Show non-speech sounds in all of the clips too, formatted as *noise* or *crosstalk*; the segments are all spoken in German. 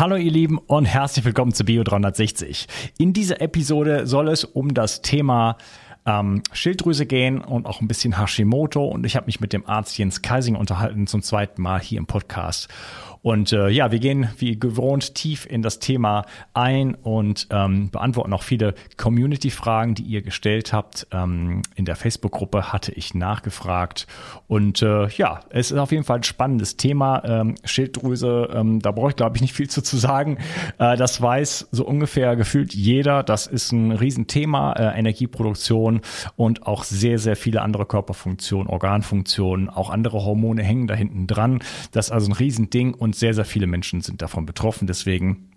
Hallo ihr Lieben und herzlich willkommen zu Bio 360. In dieser Episode soll es um das Thema ähm, Schilddrüse gehen und auch ein bisschen Hashimoto und ich habe mich mit dem Arzt Jens Kaising unterhalten zum zweiten Mal hier im Podcast. Und äh, ja, wir gehen wie gewohnt tief in das Thema ein und ähm, beantworten auch viele Community-Fragen, die ihr gestellt habt. Ähm, in der Facebook-Gruppe hatte ich nachgefragt. Und äh, ja, es ist auf jeden Fall ein spannendes Thema. Ähm, Schilddrüse, ähm, da brauche ich, glaube ich, nicht viel zu, zu sagen. Äh, das weiß so ungefähr gefühlt jeder. Das ist ein Riesenthema, äh, Energieproduktion und auch sehr, sehr viele andere Körperfunktionen, Organfunktionen, auch andere Hormone hängen da hinten dran. Das ist also ein Riesending und und sehr, sehr viele Menschen sind davon betroffen. Deswegen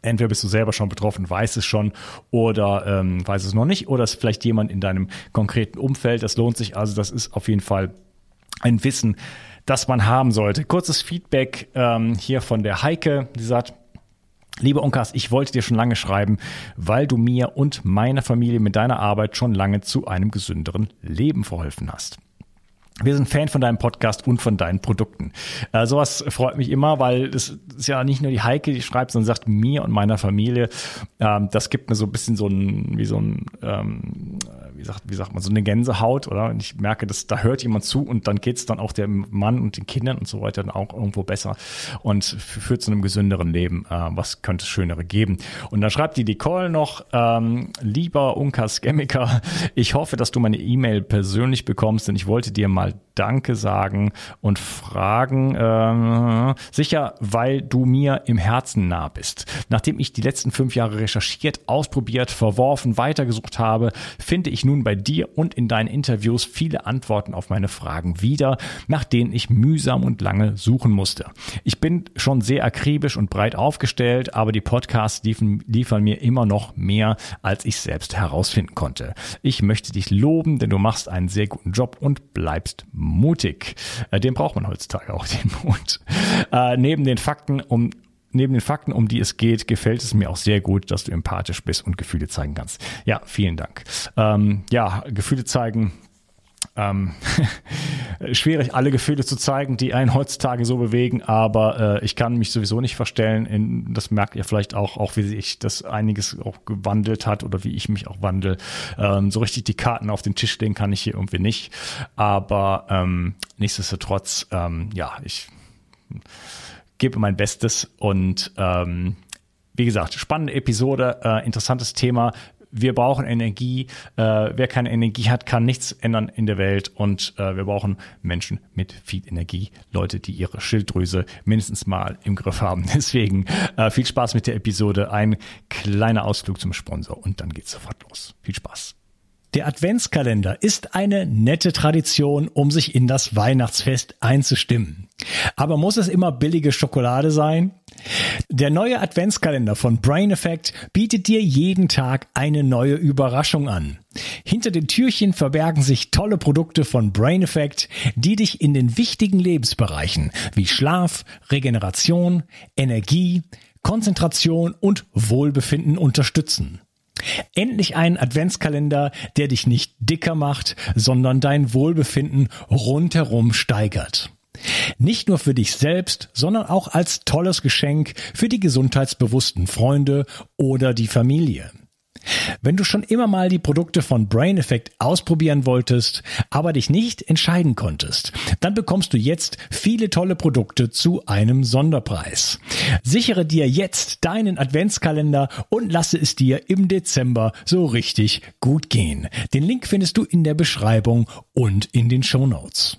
entweder bist du selber schon betroffen, weißt es schon oder ähm, weiß es noch nicht oder ist vielleicht jemand in deinem konkreten Umfeld. Das lohnt sich also. Das ist auf jeden Fall ein Wissen, das man haben sollte. Kurzes Feedback ähm, hier von der Heike, die sagt, Lieber Unkas, ich wollte dir schon lange schreiben, weil du mir und meiner Familie mit deiner Arbeit schon lange zu einem gesünderen Leben verholfen hast. Wir sind Fan von deinem Podcast und von deinen Produkten. Äh, sowas freut mich immer, weil es ist ja nicht nur die Heike, die schreibt, sondern sagt mir und meiner Familie. Ähm, das gibt mir so ein bisschen so ein, wie so ein, ähm, sagt, wie sagt man, so eine Gänsehaut, oder? Und ich merke, dass da hört jemand zu und dann geht's dann auch dem Mann und den Kindern und so weiter dann auch irgendwo besser und führt zu einem gesünderen Leben. Äh, was könnte es Schönere geben? Und dann schreibt die Nicole noch, ähm, lieber Unkas Chemiker, *laughs* ich hoffe, dass du meine E-Mail persönlich bekommst, denn ich wollte dir mal mal Danke sagen und fragen. Äh, sicher, weil du mir im Herzen nah bist. Nachdem ich die letzten fünf Jahre recherchiert, ausprobiert, verworfen, weitergesucht habe, finde ich nun bei dir und in deinen Interviews viele Antworten auf meine Fragen wieder, nach denen ich mühsam und lange suchen musste. Ich bin schon sehr akribisch und breit aufgestellt, aber die Podcasts liefern, liefern mir immer noch mehr, als ich selbst herausfinden konnte. Ich möchte dich loben, denn du machst einen sehr guten Job und bleibst mutig. Äh, den braucht man heutzutage auch, *laughs* den Mut. Äh, neben den Fakten, um neben den Fakten, um die es geht, gefällt es mir auch sehr gut, dass du empathisch bist und Gefühle zeigen kannst. Ja, vielen Dank. Ähm, ja, Gefühle zeigen ähm, *laughs* schwierig, alle Gefühle zu zeigen, die einen heutzutage so bewegen, aber äh, ich kann mich sowieso nicht verstellen. In, das merkt ihr vielleicht auch, auch wie sich das einiges auch gewandelt hat oder wie ich mich auch wandel. Ähm, so richtig die Karten auf den Tisch legen kann ich hier irgendwie nicht. Aber ähm, nichtsdestotrotz, ähm, ja, ich gebe mein Bestes und ähm, wie gesagt, spannende Episode, äh, interessantes Thema wir brauchen Energie. Äh, wer keine Energie hat, kann nichts ändern in der Welt. Und äh, wir brauchen Menschen mit viel Energie, Leute, die ihre Schilddrüse mindestens mal im Griff haben. *laughs* Deswegen äh, viel Spaß mit der Episode. Ein kleiner Ausflug zum Sponsor und dann geht's sofort los. Viel Spaß. Der Adventskalender ist eine nette Tradition, um sich in das Weihnachtsfest einzustimmen. Aber muss es immer billige Schokolade sein? Der neue Adventskalender von Brain Effect bietet dir jeden Tag eine neue Überraschung an. Hinter den Türchen verbergen sich tolle Produkte von Brain Effect, die dich in den wichtigen Lebensbereichen wie Schlaf, Regeneration, Energie, Konzentration und Wohlbefinden unterstützen. Endlich ein Adventskalender, der dich nicht dicker macht, sondern dein Wohlbefinden rundherum steigert. Nicht nur für dich selbst, sondern auch als tolles Geschenk für die gesundheitsbewussten Freunde oder die Familie. Wenn du schon immer mal die Produkte von Brain Effect ausprobieren wolltest, aber dich nicht entscheiden konntest, dann bekommst du jetzt viele tolle Produkte zu einem Sonderpreis. Sichere dir jetzt deinen Adventskalender und lasse es dir im Dezember so richtig gut gehen. Den Link findest du in der Beschreibung und in den Show Notes.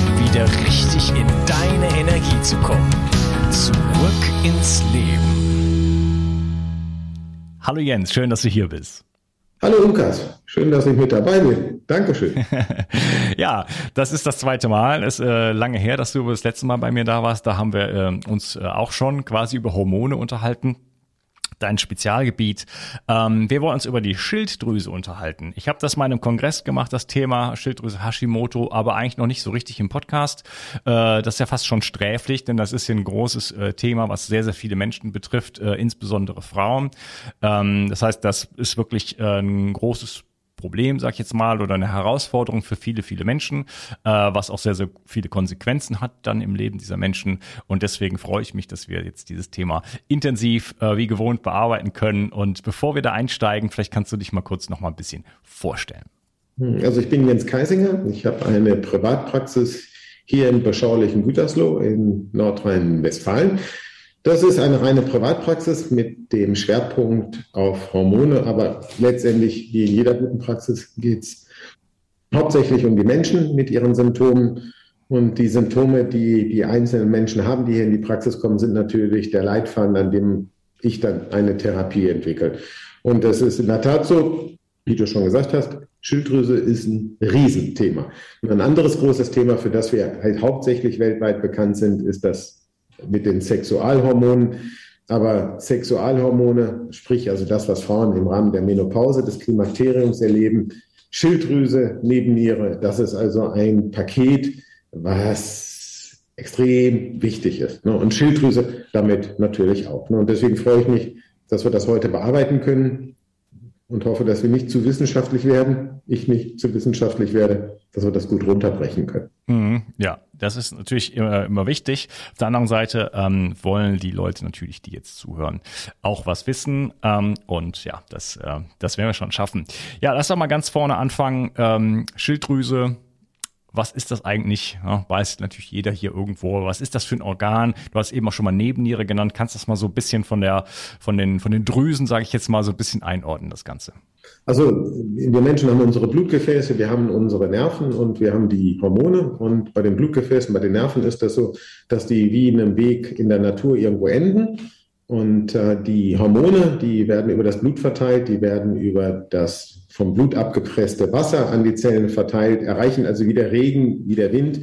wieder richtig in deine Energie zu kommen. Zurück ins Leben. Hallo Jens, schön, dass du hier bist. Hallo Unkas, schön, dass ich mit dabei bin. Dankeschön. *laughs* ja, das ist das zweite Mal. Es ist äh, lange her, dass du das letzte Mal bei mir da warst. Da haben wir äh, uns äh, auch schon quasi über Hormone unterhalten dein Spezialgebiet. Ähm, wir wollen uns über die Schilddrüse unterhalten. Ich habe das mal einem Kongress gemacht, das Thema Schilddrüse Hashimoto, aber eigentlich noch nicht so richtig im Podcast. Äh, das ist ja fast schon sträflich, denn das ist hier ein großes äh, Thema, was sehr, sehr viele Menschen betrifft, äh, insbesondere Frauen. Ähm, das heißt, das ist wirklich äh, ein großes Problem, sag ich jetzt mal, oder eine Herausforderung für viele, viele Menschen, äh, was auch sehr, sehr viele Konsequenzen hat dann im Leben dieser Menschen. Und deswegen freue ich mich, dass wir jetzt dieses Thema intensiv äh, wie gewohnt bearbeiten können. Und bevor wir da einsteigen, vielleicht kannst du dich mal kurz noch mal ein bisschen vorstellen. Hm, also ich bin Jens Keisinger. Ich habe eine Privatpraxis hier im beschaulichen Gütersloh in Nordrhein-Westfalen. Das ist eine reine Privatpraxis mit dem Schwerpunkt auf Hormone, aber letztendlich wie in jeder guten Praxis geht es hauptsächlich um die Menschen mit ihren Symptomen. Und die Symptome, die die einzelnen Menschen haben, die hier in die Praxis kommen, sind natürlich der Leitfaden, an dem ich dann eine Therapie entwickle. Und das ist in der Tat so, wie du schon gesagt hast, Schilddrüse ist ein Riesenthema. Und ein anderes großes Thema, für das wir halt hauptsächlich weltweit bekannt sind, ist das mit den Sexualhormonen. Aber Sexualhormone, sprich also das, was Frauen im Rahmen der Menopause des Klimakteriums erleben, Schilddrüse, Nebenniere, das ist also ein Paket, was extrem wichtig ist. Ne? Und Schilddrüse damit natürlich auch. Ne? Und deswegen freue ich mich, dass wir das heute bearbeiten können und hoffe, dass wir nicht zu wissenschaftlich werden, ich nicht zu wissenschaftlich werde, dass wir das gut runterbrechen können. Mhm, ja, das ist natürlich immer, immer wichtig. Auf der anderen Seite ähm, wollen die Leute natürlich, die jetzt zuhören, auch was wissen. Ähm, und ja, das, äh, das werden wir schon schaffen. Ja, lass doch mal ganz vorne anfangen. Ähm, Schilddrüse, was ist das eigentlich? Ja, weiß natürlich jeder hier irgendwo. Was ist das für ein Organ? Du hast eben auch schon mal Nebenniere genannt. Kannst du das mal so ein bisschen von der, von den, von den Drüsen, sage ich jetzt mal, so ein bisschen einordnen, das Ganze? Also wir Menschen haben unsere Blutgefäße, wir haben unsere Nerven und wir haben die Hormone. Und bei den Blutgefäßen, bei den Nerven ist das so, dass die wie in einem Weg in der Natur irgendwo enden. Und äh, die Hormone, die werden über das Blut verteilt, die werden über das vom Blut abgepresste Wasser an die Zellen verteilt, erreichen also wie der Regen, wie der Wind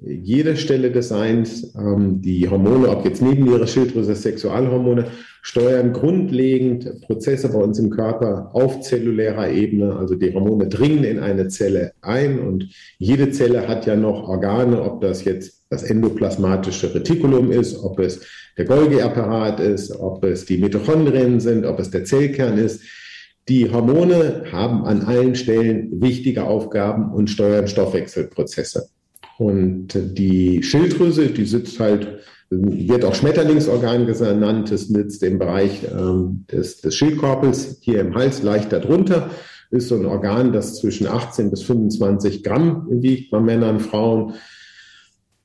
jede Stelle des Seins. Ähm, die Hormone, ob jetzt neben ihrer Schilddrüse Sexualhormone, steuern grundlegend Prozesse bei uns im Körper auf zellulärer Ebene. Also die Hormone dringen in eine Zelle ein und jede Zelle hat ja noch Organe, ob das jetzt das endoplasmatische Retikulum ist, ob es der Golgi-Apparat ist, ob es die Mitochondrien sind, ob es der Zellkern ist. Die Hormone haben an allen Stellen wichtige Aufgaben und steuern Stoffwechselprozesse. Und die Schilddrüse, die sitzt halt, wird auch Schmetterlingsorgan genannt, das sitzt im Bereich ähm, des, des Schildkorpels hier im Hals, leicht darunter, ist so ein Organ, das zwischen 18 bis 25 Gramm wiegt bei Männern, Frauen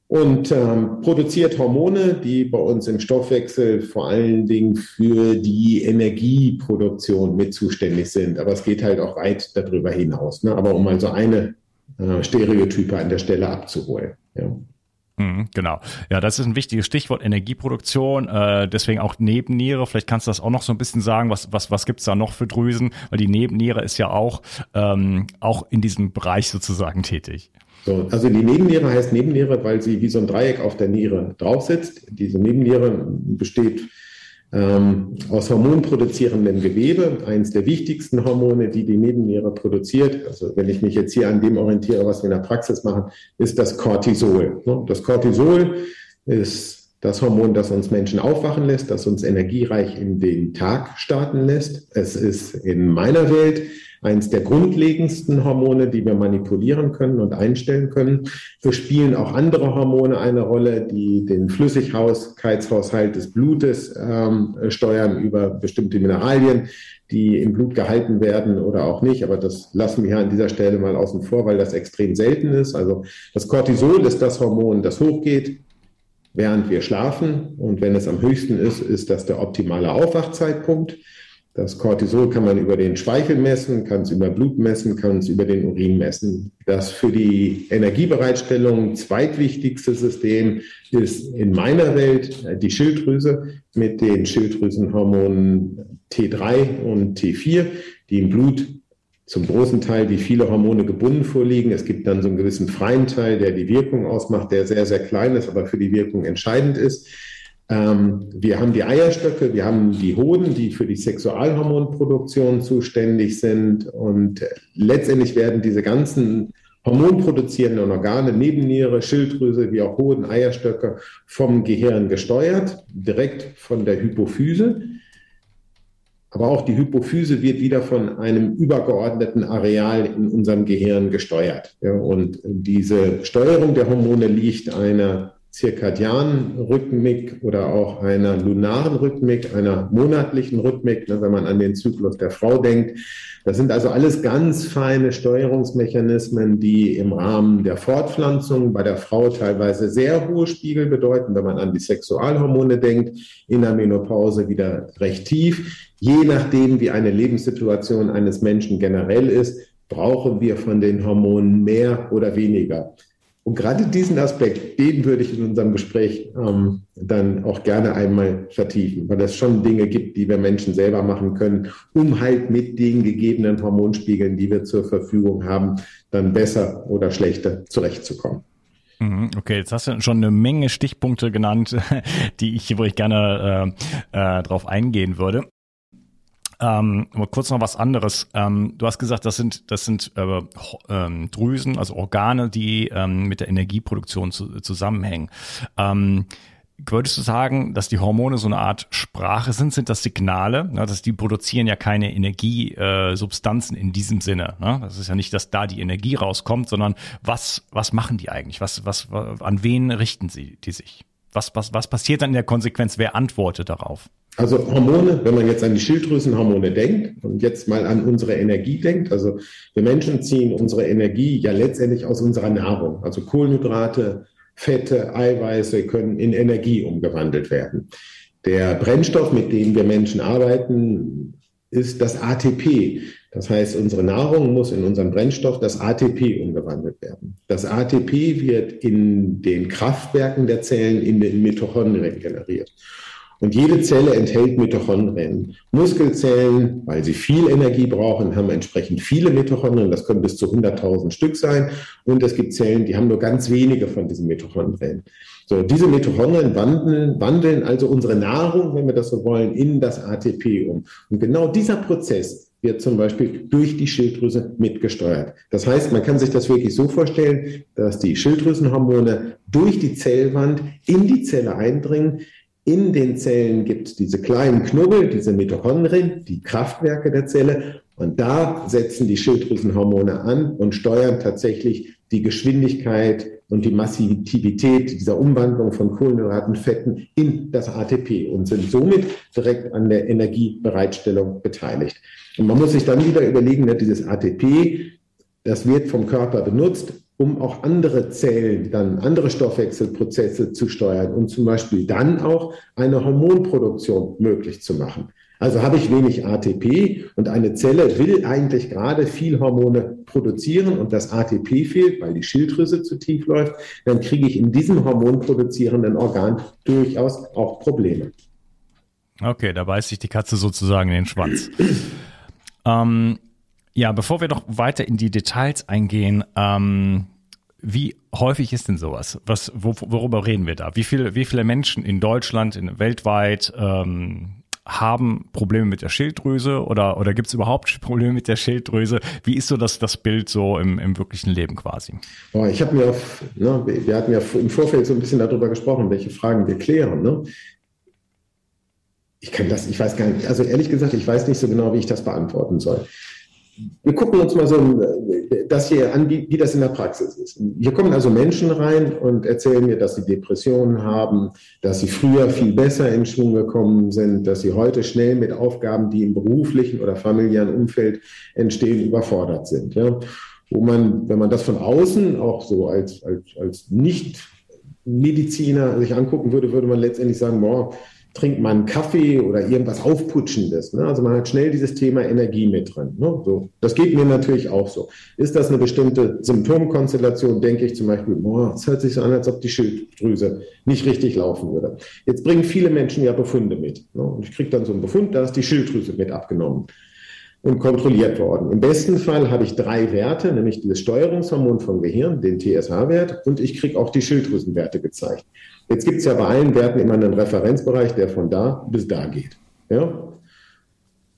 und ähm, produziert Hormone, die bei uns im Stoffwechsel vor allen Dingen für die Energieproduktion mit zuständig sind. Aber es geht halt auch weit darüber hinaus. Ne? Aber um mal so eine äh, Stereotype an der Stelle abzuholen. Ja. Mhm, genau. Ja, das ist ein wichtiges Stichwort, Energieproduktion, äh, deswegen auch Nebenniere. Vielleicht kannst du das auch noch so ein bisschen sagen, was, was, was gibt's da noch für Drüsen? Weil die Nebenniere ist ja auch, ähm, auch in diesem Bereich sozusagen tätig. So, also die Nebenniere heißt Nebenniere, weil sie wie so ein Dreieck auf der Niere drauf sitzt. Diese Nebenniere besteht ähm, aus hormonproduzierendem Gewebe, eines der wichtigsten Hormone, die die Nebenniere produziert. Also wenn ich mich jetzt hier an dem orientiere, was wir in der Praxis machen, ist das Cortisol. Ne? Das Cortisol ist das Hormon, das uns Menschen aufwachen lässt, das uns energiereich in den Tag starten lässt. Es ist in meiner Welt eines der grundlegendsten Hormone, die wir manipulieren können und einstellen können. Wir spielen auch andere Hormone eine Rolle, die den Flüssigkeitshaushalt des Blutes ähm, steuern über bestimmte Mineralien, die im Blut gehalten werden oder auch nicht. Aber das lassen wir hier an dieser Stelle mal außen vor, weil das extrem selten ist. Also das Cortisol ist das Hormon, das hochgeht, während wir schlafen. Und wenn es am höchsten ist, ist das der optimale Aufwachzeitpunkt. Das Cortisol kann man über den Speichel messen, kann es über Blut messen, kann es über den Urin messen. Das für die Energiebereitstellung zweitwichtigste System ist in meiner Welt die Schilddrüse mit den Schilddrüsenhormonen T3 und T4, die im Blut zum großen Teil wie viele Hormone gebunden vorliegen. Es gibt dann so einen gewissen freien Teil, der die Wirkung ausmacht, der sehr, sehr klein ist, aber für die Wirkung entscheidend ist. Ähm, wir haben die Eierstöcke, wir haben die Hoden, die für die Sexualhormonproduktion zuständig sind. Und letztendlich werden diese ganzen hormonproduzierenden Organe, Nebenniere, Schilddrüse, wie auch Hoden, Eierstöcke vom Gehirn gesteuert, direkt von der Hypophyse. Aber auch die Hypophyse wird wieder von einem übergeordneten Areal in unserem Gehirn gesteuert. Ja, und diese Steuerung der Hormone liegt einer zirkadianen Rhythmik oder auch einer lunaren Rhythmik, einer monatlichen Rhythmik, ne, wenn man an den Zyklus der Frau denkt. Das sind also alles ganz feine Steuerungsmechanismen, die im Rahmen der Fortpflanzung bei der Frau teilweise sehr hohe Spiegel bedeuten. Wenn man an die Sexualhormone denkt, in der Menopause wieder recht tief. Je nachdem, wie eine Lebenssituation eines Menschen generell ist, brauchen wir von den Hormonen mehr oder weniger. Und gerade diesen Aspekt, den würde ich in unserem Gespräch ähm, dann auch gerne einmal vertiefen, weil es schon Dinge gibt, die wir Menschen selber machen können, um halt mit den gegebenen Hormonspiegeln, die wir zur Verfügung haben, dann besser oder schlechter zurechtzukommen. Mhm, okay, jetzt hast du schon eine Menge Stichpunkte genannt, *laughs* die ich, wo ich gerne äh, äh, drauf eingehen würde. Ähm, aber kurz noch was anderes. Ähm, du hast gesagt, das sind, das sind äh, ähm, Drüsen, also Organe, die ähm, mit der Energieproduktion zu, zusammenhängen. Ähm, würdest du sagen, dass die Hormone so eine Art Sprache sind? Sind das Signale? Ne? Dass die produzieren ja keine Energiesubstanzen äh, in diesem Sinne. Ne? Das ist ja nicht, dass da die Energie rauskommt, sondern was, was machen die eigentlich? Was, was, an wen richten sie die sich? Was, was, was passiert dann in der Konsequenz? Wer antwortet darauf? Also Hormone, wenn man jetzt an die Schilddrüsenhormone denkt und jetzt mal an unsere Energie denkt, also wir Menschen ziehen unsere Energie ja letztendlich aus unserer Nahrung. Also Kohlenhydrate, Fette, Eiweiße können in Energie umgewandelt werden. Der Brennstoff, mit dem wir Menschen arbeiten, ist das ATP. Das heißt, unsere Nahrung muss in unseren Brennstoff, das ATP, umgewandelt werden. Das ATP wird in den Kraftwerken der Zellen in den Mitochondrien generiert. Und jede Zelle enthält Mitochondrien. Muskelzellen, weil sie viel Energie brauchen, haben entsprechend viele Mitochondrien. Das können bis zu 100.000 Stück sein. Und es gibt Zellen, die haben nur ganz wenige von diesen Mitochondrien. So, diese Mitochondrien wandeln, wandeln also unsere Nahrung, wenn wir das so wollen, in das ATP um. Und genau dieser Prozess wird zum Beispiel durch die Schilddrüse mitgesteuert. Das heißt, man kann sich das wirklich so vorstellen, dass die Schilddrüsenhormone durch die Zellwand in die Zelle eindringen, in den Zellen gibt es diese kleinen Knubbel, diese Mitochondrien, die Kraftwerke der Zelle. Und da setzen die Schilddrüsenhormone an und steuern tatsächlich die Geschwindigkeit und die Massivität dieser Umwandlung von Kohlenhydraten, Fetten in das ATP und sind somit direkt an der Energiebereitstellung beteiligt. Und man muss sich dann wieder überlegen, dass dieses ATP, das wird vom Körper benutzt, um auch andere Zellen, dann andere Stoffwechselprozesse zu steuern und zum Beispiel dann auch eine Hormonproduktion möglich zu machen. Also habe ich wenig ATP und eine Zelle will eigentlich gerade viel Hormone produzieren und das ATP fehlt, weil die Schilddrüse zu tief läuft, dann kriege ich in diesem hormonproduzierenden Organ durchaus auch Probleme. Okay, da beißt sich die Katze sozusagen in den Schwanz. ähm, ja, bevor wir noch weiter in die Details eingehen, ähm, wie häufig ist denn sowas? Was, wo, worüber reden wir da? Wie viele, wie viele Menschen in Deutschland, in, weltweit ähm, haben Probleme mit der Schilddrüse oder, oder gibt es überhaupt *laughs* Probleme mit der Schilddrüse? Wie ist so das, das Bild so im, im wirklichen Leben quasi? Oh, ich habe mir auf, ne, wir hatten ja im Vorfeld so ein bisschen darüber gesprochen, welche Fragen wir klären. Ne? Ich kann das, ich weiß gar nicht, also ehrlich gesagt, ich weiß nicht so genau, wie ich das beantworten soll wir gucken uns mal so das hier an, wie, wie, das in der Praxis ist. Hier kommen also Menschen rein und erzählen mir, dass sie Depressionen haben, dass sie früher viel besser in Schwung gekommen sind, dass sie heute schnell mit Aufgaben, die im beruflichen oder familiären Umfeld entstehen, überfordert sind. Ja? Wo man, wenn man das von außen auch so als, als, als Nicht-Mediziner sich angucken würde, würde man letztendlich sagen, boah, trinkt man Kaffee oder irgendwas Aufputschendes. Ne? Also man hat schnell dieses Thema Energie mit drin. Ne? So, das geht mir natürlich auch so. Ist das eine bestimmte Symptomkonstellation, denke ich zum Beispiel, boah, es hört sich so an, als ob die Schilddrüse nicht richtig laufen würde. Jetzt bringen viele Menschen ja Befunde mit. Ne? Und ich kriege dann so einen Befund, da ist die Schilddrüse mit abgenommen. und kontrolliert worden. Im besten Fall habe ich drei Werte, nämlich dieses Steuerungshormon vom Gehirn, den TSH-Wert, und ich kriege auch die Schilddrüsenwerte gezeigt. Jetzt gibt es ja bei allen Werten immer einen Referenzbereich, der von da bis da geht. Ja?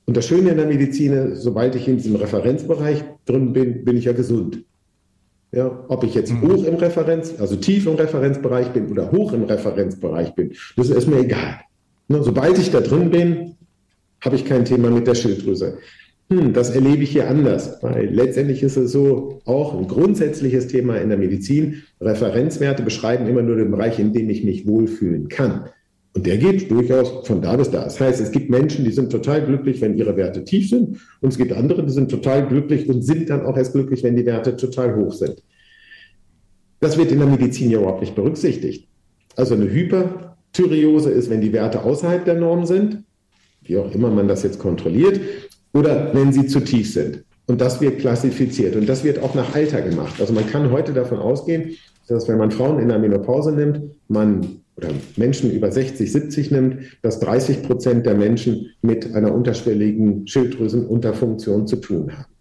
Und das Schöne in der Medizin ist, sobald ich in diesem Referenzbereich drin bin, bin ich ja gesund. Ja, ob ich jetzt mhm. hoch im Referenz, also tief im Referenzbereich bin oder hoch im Referenzbereich bin, das ist mir egal. Ne, sobald ich da drin bin, habe ich kein Thema mit der Schilddrüse. Hm, das erlebe ich hier anders, weil letztendlich ist es so auch ein grundsätzliches Thema in der Medizin. Referenzwerte beschreiben immer nur den Bereich, in dem ich mich wohlfühlen kann. Und der geht durchaus von da bis da. Das heißt, es gibt Menschen, die sind total glücklich, wenn ihre Werte tief sind. Und es gibt andere, die sind total glücklich und sind dann auch erst glücklich, wenn die Werte total hoch sind. Das wird in der Medizin ja überhaupt nicht berücksichtigt. Also eine Hyperthyreose ist, wenn die Werte außerhalb der Norm sind, wie auch immer man das jetzt kontrolliert, oder wenn sie zu tief sind. Und das wird klassifiziert. Und das wird auch nach Alter gemacht. Also man kann heute davon ausgehen, dass wenn man Frauen in der Menopause nimmt, man oder Menschen über 60, 70 nimmt, dass 30 Prozent der Menschen mit einer unterschwelligen Schilddrüsenunterfunktion zu tun haben.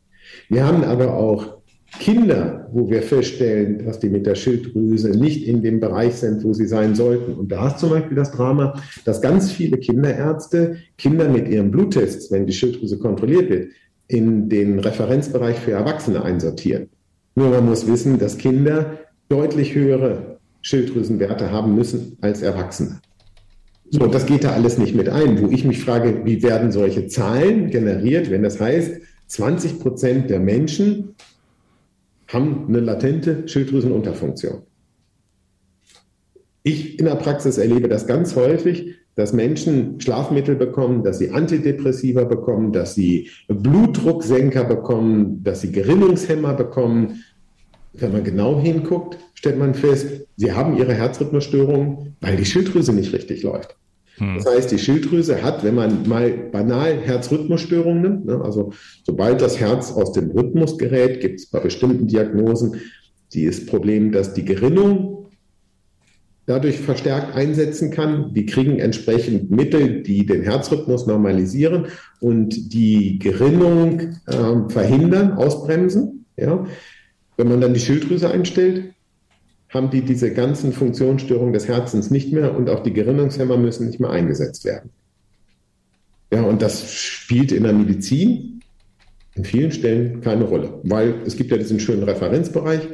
Wir haben aber auch Kinder, wo wir feststellen, dass die mit der Schilddrüse nicht in dem Bereich sind, wo sie sein sollten. Und da ist zum Beispiel das Drama, dass ganz viele Kinderärzte Kinder mit ihren Bluttests, wenn die Schilddrüse kontrolliert wird, in den Referenzbereich für Erwachsene einsortieren. Nur man muss wissen, dass Kinder deutlich höhere Schilddrüsenwerte haben müssen als Erwachsene. So, das geht da alles nicht mit ein, wo ich mich frage, wie werden solche Zahlen generiert, wenn das heißt, 20 Prozent der Menschen haben eine latente Schilddrüsenunterfunktion. Ich in der Praxis erlebe das ganz häufig, dass Menschen Schlafmittel bekommen, dass sie Antidepressiva bekommen, dass sie Blutdrucksenker bekommen, dass sie Gerinnungshemmer bekommen. Wenn man genau hinguckt, stellt man fest, sie haben ihre Herzrhythmusstörungen, weil die Schilddrüse nicht richtig läuft. Hm. Das heißt, die Schilddrüse hat, wenn man mal banal Herzrhythmusstörungen nimmt, ne, also sobald das Herz aus dem Rhythmus gerät, gibt es bei bestimmten Diagnosen das Problem, dass die Gerinnung dadurch verstärkt einsetzen kann. Die kriegen entsprechend Mittel, die den Herzrhythmus normalisieren und die Gerinnung äh, verhindern, ausbremsen. Ja. Wenn man dann die Schilddrüse einstellt, haben die diese ganzen Funktionsstörungen des Herzens nicht mehr und auch die Gerinnungshemmer müssen nicht mehr eingesetzt werden. Ja, und das spielt in der Medizin in vielen Stellen keine Rolle, weil es gibt ja diesen schönen Referenzbereich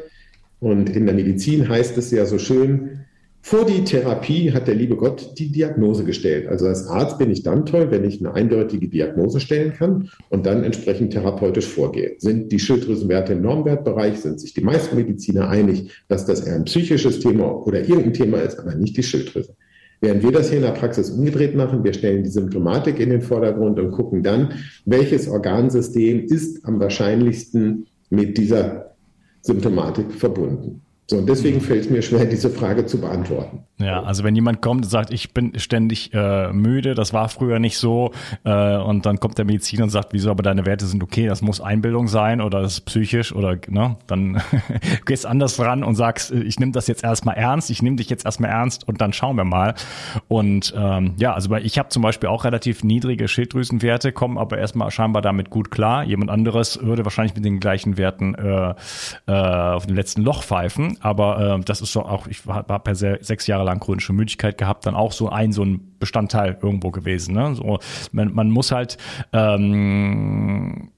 und in der Medizin heißt es ja so schön, vor die Therapie hat der liebe Gott die Diagnose gestellt. Also als Arzt bin ich dann toll, wenn ich eine eindeutige Diagnose stellen kann und dann entsprechend therapeutisch vorgehe. Sind die Schilddrüsenwerte im Normwertbereich, sind sich die meisten Mediziner einig, dass das eher ein psychisches Thema oder irgendein Thema ist, aber nicht die Schilddrüse. Während wir das hier in der Praxis umgedreht machen, wir stellen die Symptomatik in den Vordergrund und gucken dann, welches Organsystem ist am wahrscheinlichsten mit dieser Symptomatik verbunden. So, und deswegen fällt es mir schwer, diese Frage zu beantworten. Ja, also wenn jemand kommt und sagt, ich bin ständig äh, müde, das war früher nicht so, äh, und dann kommt der Mediziner und sagt, wieso, aber deine Werte sind okay, das muss Einbildung sein oder das ist psychisch oder ne, dann *laughs* gehst anders ran und sagst, ich nehme das jetzt erstmal ernst, ich nehme dich jetzt erstmal ernst und dann schauen wir mal. Und ähm, ja, also ich habe zum Beispiel auch relativ niedrige Schilddrüsenwerte, kommen aber erstmal scheinbar damit gut klar. Jemand anderes würde wahrscheinlich mit den gleichen Werten äh, äh, auf dem letzten Loch pfeifen aber äh, das ist doch auch, ich habe per se sechs Jahre lang chronische Müdigkeit gehabt, dann auch so ein so ein Bestandteil irgendwo gewesen. Ne? So, man, man muss halt ähm,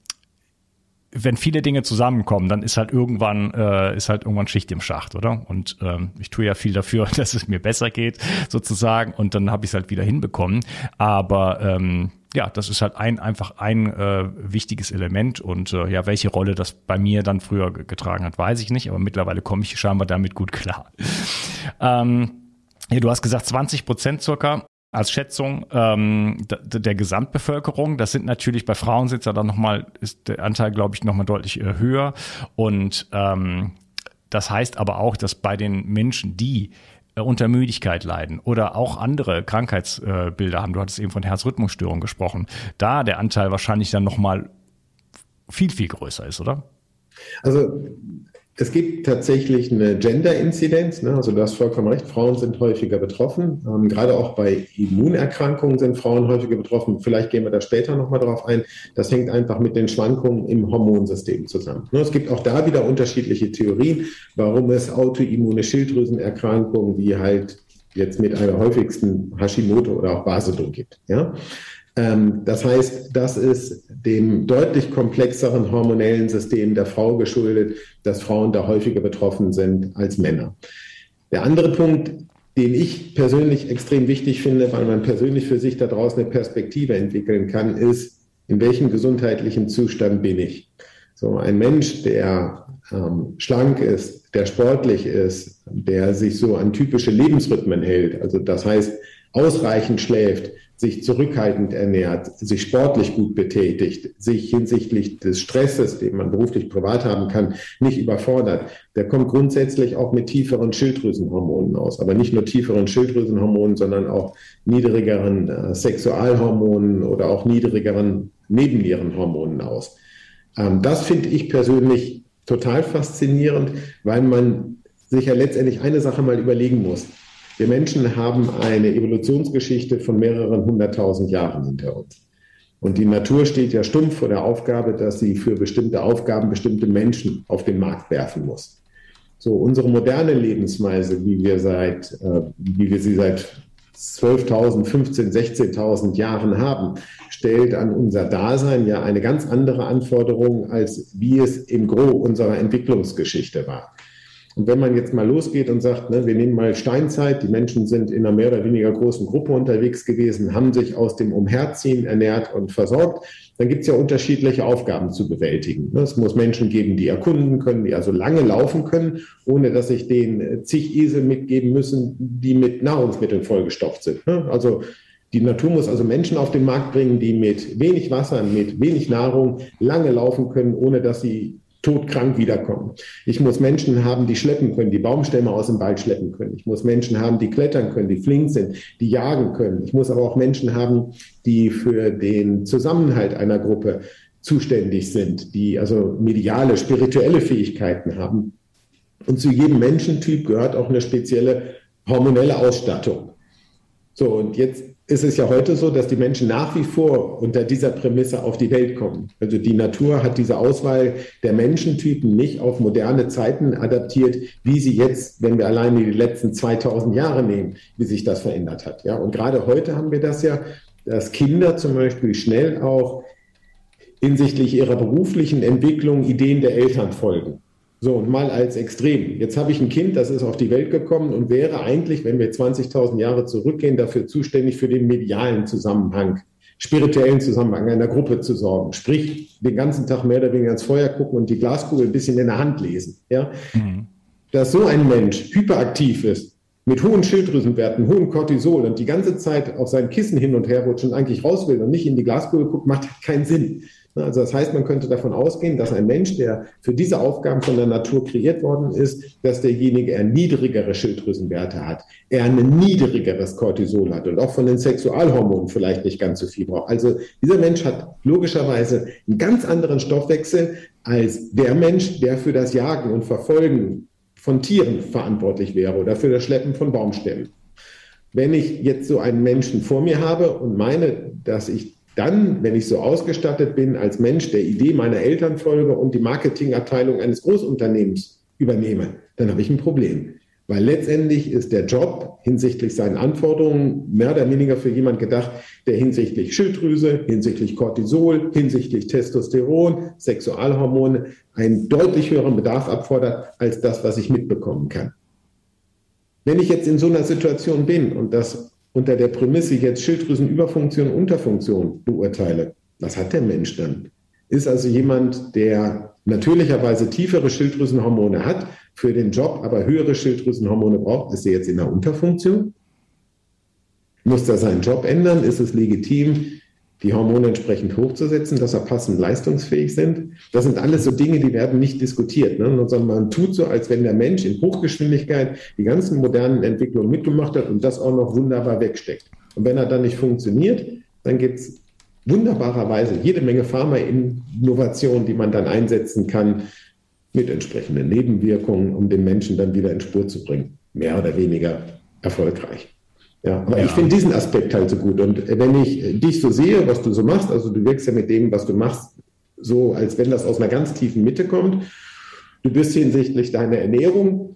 wenn viele Dinge zusammenkommen, dann ist halt irgendwann äh, ist halt irgendwann Schicht im Schacht, oder? Und ähm, ich tue ja viel dafür, *laughs* dass es mir besser geht, sozusagen. Und dann habe ich es halt wieder hinbekommen. Aber ähm, ja, das ist halt ein einfach ein äh, wichtiges Element und äh, ja, welche Rolle das bei mir dann früher getragen hat, weiß ich nicht, aber mittlerweile komme ich scheinbar damit gut klar. *laughs* ähm, ja, du hast gesagt 20 Prozent circa als Schätzung ähm, der Gesamtbevölkerung. Das sind natürlich bei Frauen sind ja dann nochmal, ist der Anteil, glaube ich, nochmal deutlich äh, höher. Und ähm, das heißt aber auch, dass bei den Menschen, die äh, unter Müdigkeit leiden oder auch andere Krankheitsbilder haben. Du hattest eben von Herzrhythmusstörungen gesprochen. Da der Anteil wahrscheinlich dann nochmal viel, viel größer ist, oder? Also Es gibt tatsächlich eine Gender-Inzidenz, ne? also du hast vollkommen recht, Frauen sind häufiger betroffen. Ähm, gerade auch bei Immunerkrankungen sind Frauen häufiger betroffen. Vielleicht gehen wir da später nochmal drauf ein. Das hängt einfach mit den Schwankungen im Hormonsystem zusammen. Ne? Es gibt auch da wieder unterschiedliche Theorien, warum es autoimmune Schilddrüsenerkrankungen wie halt jetzt mit einer häufigsten Hashimoto oder auch Basedom gibt. Ja? Ähm, das heißt, das ist dem deutlich komplexeren hormonellen System der Frau geschuldet, dass Frauen da häufiger betroffen sind als Männer. Der andere Punkt, den ich persönlich extrem wichtig finde, weil man persönlich für sich da draußen eine Perspektive entwickeln kann, ist, in welchem gesundheitlichen Zustand bin ich? So ein Mensch, der ähm, schlank ist, der sportlich ist, der sich so an typische Lebensrhythmen hält, also das heißt ausreichend schläft, sich zurückhaltend ernährt, sich sportlich gut betätigt, sich hinsichtlich des Stresses, den man beruflich privat haben kann, nicht überfordert, der kommt grundsätzlich auch mit tieferen Schilddrüsenhormonen aus. Aber nicht nur tieferen Schilddrüsenhormonen, sondern auch niedrigeren äh, Sexualhormonen oder auch niedrigeren Nebennierenhormonen aus. Ähm, das finde ich persönlich total faszinierend, weil man sich ja letztendlich eine Sache mal überlegen muss. Wir Menschen haben eine Evolutionsgeschichte von mehreren hunderttausend Jahren hinter uns. Und die Natur steht ja stumpf vor der Aufgabe, dass sie für bestimmte Aufgaben bestimmte Menschen auf den Markt werfen muss. So unsere moderne Lebensweise, wie wir seit, äh, wie wir sie seit 12.000, 15.000, 16.000 Jahren haben, stellt an unser Dasein ja eine ganz andere Anforderung, als wie es im Gros unserer Entwicklungsgeschichte war. Und wenn man jetzt mal losgeht und sagt, ne, wir nehmen mal Steinzeit, die Menschen sind in einer mehr oder weniger großen Gruppe unterwegs gewesen, haben sich aus dem Umherziehen ernährt und versorgt, dann gibt es ja unterschiedliche Aufgaben zu bewältigen. Ne, es muss Menschen geben, die erkunden können, die also lange laufen können, ohne dass sich denen zig Esel mitgeben müssen, die mit Nahrungsmitteln vollgestopft sind. Ne. Also die Natur muss also Menschen auf den Markt bringen, die mit wenig Wasser, mit wenig Nahrung lange laufen können, ohne dass sie todkrank wiederkommen. Ich muss Menschen haben, die schleppen können, die Baumstämme aus dem Wald schleppen können. Ich muss Menschen haben, die klettern können, die flink sind, die jagen können. Ich muss aber auch Menschen haben, die für den Zusammenhalt einer Gruppe zuständig sind, die also mediale, spirituelle Fähigkeiten haben. Und zu jedem Menschentyp gehört auch eine spezielle hormonelle Ausstattung. So, und jetzt ist es ja heute so, dass die Menschen nach wie vor unter dieser Prämisse auf die Welt kommen. Also die Natur hat diese Auswahl der Menschentypen nicht auf moderne Zeiten adaptiert, wie sie jetzt, wenn wir alleine die letzten 2000 Jahre nehmen, wie sich das verändert hat. Ja, und gerade heute haben wir das ja, dass Kinder zum Beispiel schnell auch hinsichtlich ihrer beruflichen Entwicklung Ideen der Eltern folgen. So, und mal als Extrem. Jetzt habe ich ein Kind, das ist auf die Welt gekommen und wäre eigentlich, wenn wir 20.000 Jahre zurückgehen, dafür zuständig für den medialen Zusammenhang, spirituellen Zusammenhang einer Gruppe zu sorgen. Sprich, den ganzen Tag mehr oder weniger ins Feuer gucken und die Glaskugel ein bisschen in der Hand lesen. Ja? Mhm. Dass so ein Mensch hyperaktiv ist, mit hohen Schilddrüsenwerten, hohem Cortisol und die ganze Zeit auf sein Kissen hin und her rutscht und eigentlich raus will und nicht in die Glaskugel guckt, macht keinen Sinn. Also das heißt, man könnte davon ausgehen, dass ein Mensch, der für diese Aufgaben von der Natur kreiert worden ist, dass derjenige eher niedrigere Schilddrüsenwerte hat, er ein niedrigeres Cortisol hat und auch von den Sexualhormonen vielleicht nicht ganz so viel braucht. Also dieser Mensch hat logischerweise einen ganz anderen Stoffwechsel als der Mensch, der für das Jagen und Verfolgen von Tieren verantwortlich wäre oder für das Schleppen von Baumstämmen. Wenn ich jetzt so einen Menschen vor mir habe und meine, dass ich dann, wenn ich so ausgestattet bin, als Mensch der Idee meiner Eltern folge und die Marketingabteilung eines Großunternehmens übernehme, dann habe ich ein Problem. Weil letztendlich ist der Job hinsichtlich seinen Anforderungen mehr oder weniger für jemand gedacht, der hinsichtlich Schilddrüse, hinsichtlich Cortisol, hinsichtlich Testosteron, Sexualhormone einen deutlich höheren Bedarf abfordert als das, was ich mitbekommen kann. Wenn ich jetzt in so einer Situation bin und das unter der Prämisse jetzt Schilddrüsenüberfunktion, Unterfunktion beurteile, was hat der Mensch dann? Ist also jemand, der natürlicherweise tiefere Schilddrüsenhormone hat, für den Job aber höhere Schilddrüsenhormone braucht, ist er jetzt in der Unterfunktion? Muss er seinen Job ändern? Ist es legitim, die Hormone entsprechend hochzusetzen, dass er passend leistungsfähig sind. Das sind alles so Dinge, die werden nicht diskutiert, ne? sondern man tut so, als wenn der Mensch in Hochgeschwindigkeit die ganzen modernen Entwicklungen mitgemacht hat und das auch noch wunderbar wegsteckt. Und wenn er dann nicht funktioniert, dann gibt es wunderbarerweise jede Menge Pharma-Innovationen, die man dann einsetzen kann, mit entsprechenden Nebenwirkungen, um den Menschen dann wieder in Spur zu bringen. Mehr oder weniger erfolgreich. Ja, aber ja. ich finde diesen Aspekt halt so gut. Und wenn ich dich so sehe, was du so machst, also du wirkst ja mit dem, was du machst, so, als wenn das aus einer ganz tiefen Mitte kommt. Du bist hinsichtlich deiner Ernährung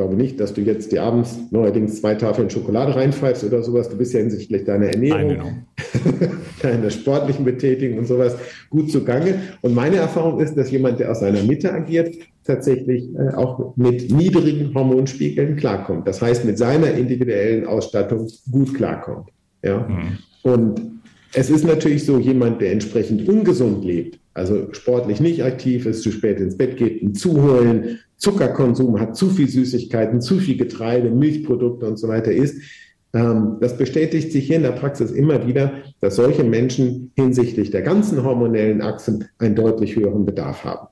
glaube nicht, dass du jetzt dir abends neuerdings zwei Tafeln Schokolade reinpfeifst oder sowas. Du bist ja hinsichtlich deiner Ernährung, *laughs* deiner sportlichen Betätigung und sowas gut zugange. Und meine Erfahrung ist, dass jemand, der aus seiner Mitte agiert, tatsächlich äh, auch mit niedrigen Hormonspiegeln klarkommt. Das heißt, mit seiner individuellen Ausstattung gut klarkommt. Ja? Mhm. Und es ist natürlich so, jemand, der entsprechend ungesund lebt, also sportlich nicht aktiv ist, zu spät ins Bett geht, ein Zuholen, Zuckerkonsum hat, zu viel Süßigkeiten, zu viel Getreide, Milchprodukte und so weiter isst. Ähm, das bestätigt sich hier in der Praxis immer wieder, dass solche Menschen hinsichtlich der ganzen hormonellen Achsen einen deutlich höheren Bedarf haben.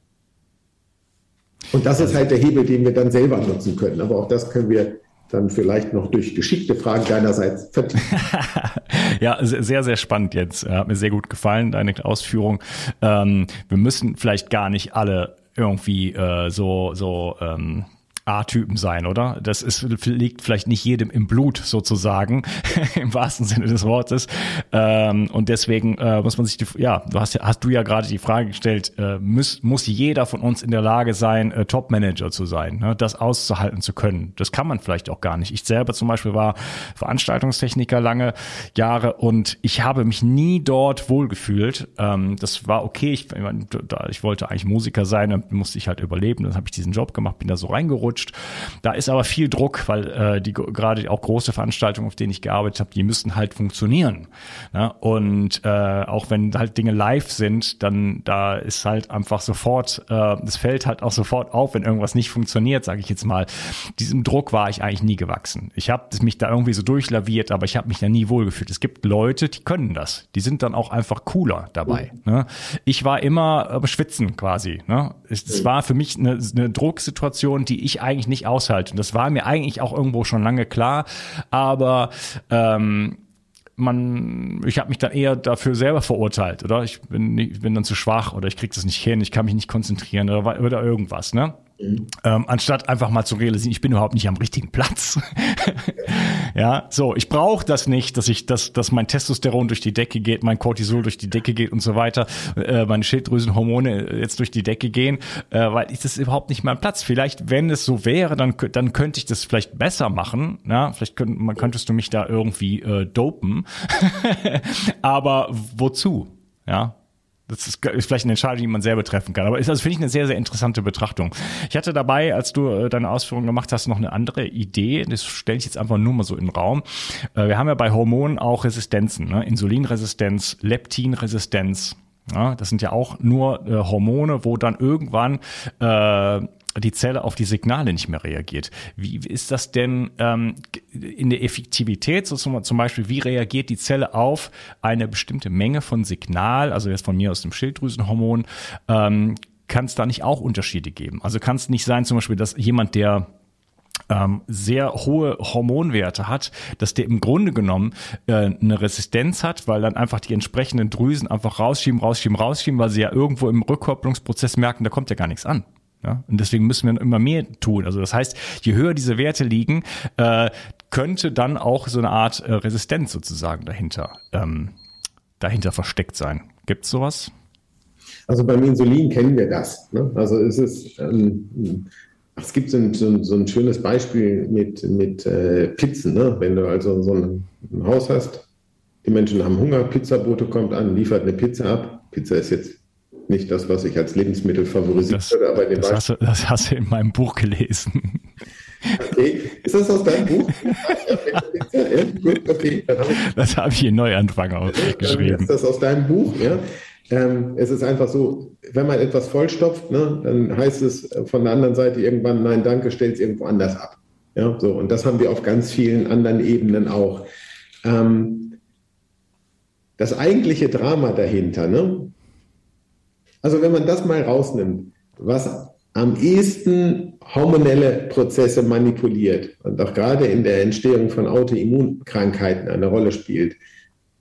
Und das ist halt der Hebel, den wir dann selber nutzen können. Aber auch das können wir dann vielleicht noch durch geschickte Fragen deinerseits *laughs* ja, sehr, sehr spannend jetzt. Hat mir sehr gut gefallen, deine Ausführung. Ähm, wir müssen vielleicht gar nicht alle irgendwie äh, so, so ähm, A-Typen sein, oder? Das ist, liegt vielleicht nicht jedem im Blut sozusagen, *laughs* im wahrsten Sinne des Wortes. Ähm, und deswegen äh, muss man sich, die, ja, du hast, hast du ja gerade die Frage gestellt, äh, muss, muss jeder von uns in der Lage sein, äh, Top-Manager zu sein, ne? das auszuhalten zu können. Das kann man vielleicht auch gar nicht. Ich selber zum Beispiel war Veranstaltungstechniker lange Jahre und ich habe mich nie dort wohlgefühlt. Ähm, das war okay. Ich, ich wollte eigentlich Musiker sein, dann musste ich halt überleben. Dann habe ich diesen Job gemacht, bin da so reingerutscht gerutscht. Da ist aber viel Druck, weil äh, die gerade auch große Veranstaltungen, auf denen ich gearbeitet habe, die müssen halt funktionieren. Ne? Und äh, auch wenn halt Dinge live sind, dann da ist halt einfach sofort, äh, es fällt halt auch sofort auf, wenn irgendwas nicht funktioniert, sage ich jetzt mal. Diesem Druck war ich eigentlich nie gewachsen. Ich habe mich da irgendwie so durchlaviert, aber ich habe mich da nie wohlgefühlt. Es gibt Leute, die können das. Die sind dann auch einfach cooler dabei. Mhm. Ne? Ich war immer äh, schwitzen quasi. Ne? Es, es war für mich eine, eine Drucksituation, die ich eigentlich nicht aushalten. Das war mir eigentlich auch irgendwo schon lange klar, aber ähm, man, ich habe mich dann eher dafür selber verurteilt, oder? Ich bin, ich bin dann zu schwach oder ich krieg das nicht hin, ich kann mich nicht konzentrieren oder, oder irgendwas, ne? Mhm. Ähm, anstatt einfach mal zu realisieren, ich bin überhaupt nicht am richtigen Platz. *laughs* ja, so, ich brauche das nicht, dass ich, dass, dass mein Testosteron durch die Decke geht, mein Cortisol durch die Decke geht und so weiter, äh, meine Schilddrüsenhormone jetzt durch die Decke gehen, äh, weil ich das überhaupt nicht mein Platz. Vielleicht, wenn es so wäre, dann, dann könnte ich das vielleicht besser machen. Ja, vielleicht könnt, man, könntest du mich da irgendwie äh, dopen. *laughs* Aber wozu? Ja, das ist, ist vielleicht eine Entscheidung, die man selber treffen kann. Aber ist also finde ich eine sehr, sehr interessante Betrachtung. Ich hatte dabei, als du äh, deine Ausführungen gemacht hast, noch eine andere Idee. Das stelle ich jetzt einfach nur mal so in den Raum. Äh, wir haben ja bei Hormonen auch Resistenzen, ne? Insulinresistenz, Leptinresistenz. Ja, das sind ja auch nur äh, Hormone, wo dann irgendwann äh, die Zelle auf die Signale nicht mehr reagiert. Wie ist das denn ähm, in der Effektivität, so zum, Beispiel, wie reagiert die Zelle auf eine bestimmte Menge von Signal, also jetzt von mir aus dem Schilddrüsenhormon, ähm, kann es da nicht auch Unterschiede geben? Also kann es nicht sein, zum Beispiel, dass jemand, der ähm, sehr hohe Hormonwerte hat, dass der im Grunde genommen äh, eine Resistenz hat, weil dann einfach die entsprechenden Drüsen einfach rausschieben, rausschieben, rausschieben, weil sie ja irgendwo im Rückkopplungsprozess merken, da kommt ja gar nichts an. Ja? Und deswegen müssen wir immer mehr tun. Also das heißt, je höher diese Werte liegen, äh, könnte dann auch so eine Art äh, Resistenz sozusagen dahinter, ähm, dahinter versteckt sein. Gibt es sowas? Also beim Insulin kennen wir das. Ne? Also es ist, ähm, es gibt so ein, so ein, schönes Beispiel mit, mit äh, Pizzen. Ne? Wenn du also so ein, ein Haus hast, die Menschen haben Hunger, Pizzabote kommt an, liefert eine Pizza ab. Pizza ist jetzt nicht das, was ich als Lebensmittel favorisiere. Das, aber das, hast du, das hast du in meinem Buch gelesen. Okay, ist das aus deinem Buch? ja, gut, okay. Das habe ich in Neuanfang auch geschrieben. Ist das aus deinem Buch? Ja. Ähm, es ist einfach so, wenn man etwas vollstopft, ne, dann heißt es von der anderen Seite irgendwann, nein, danke, stell es irgendwo anders ab. Ja, so, und das haben wir auf ganz vielen anderen Ebenen auch. Ähm, das eigentliche Drama dahinter, ne, also wenn man das mal rausnimmt, was am ehesten hormonelle Prozesse manipuliert und auch gerade in der Entstehung von Autoimmunkrankheiten eine Rolle spielt,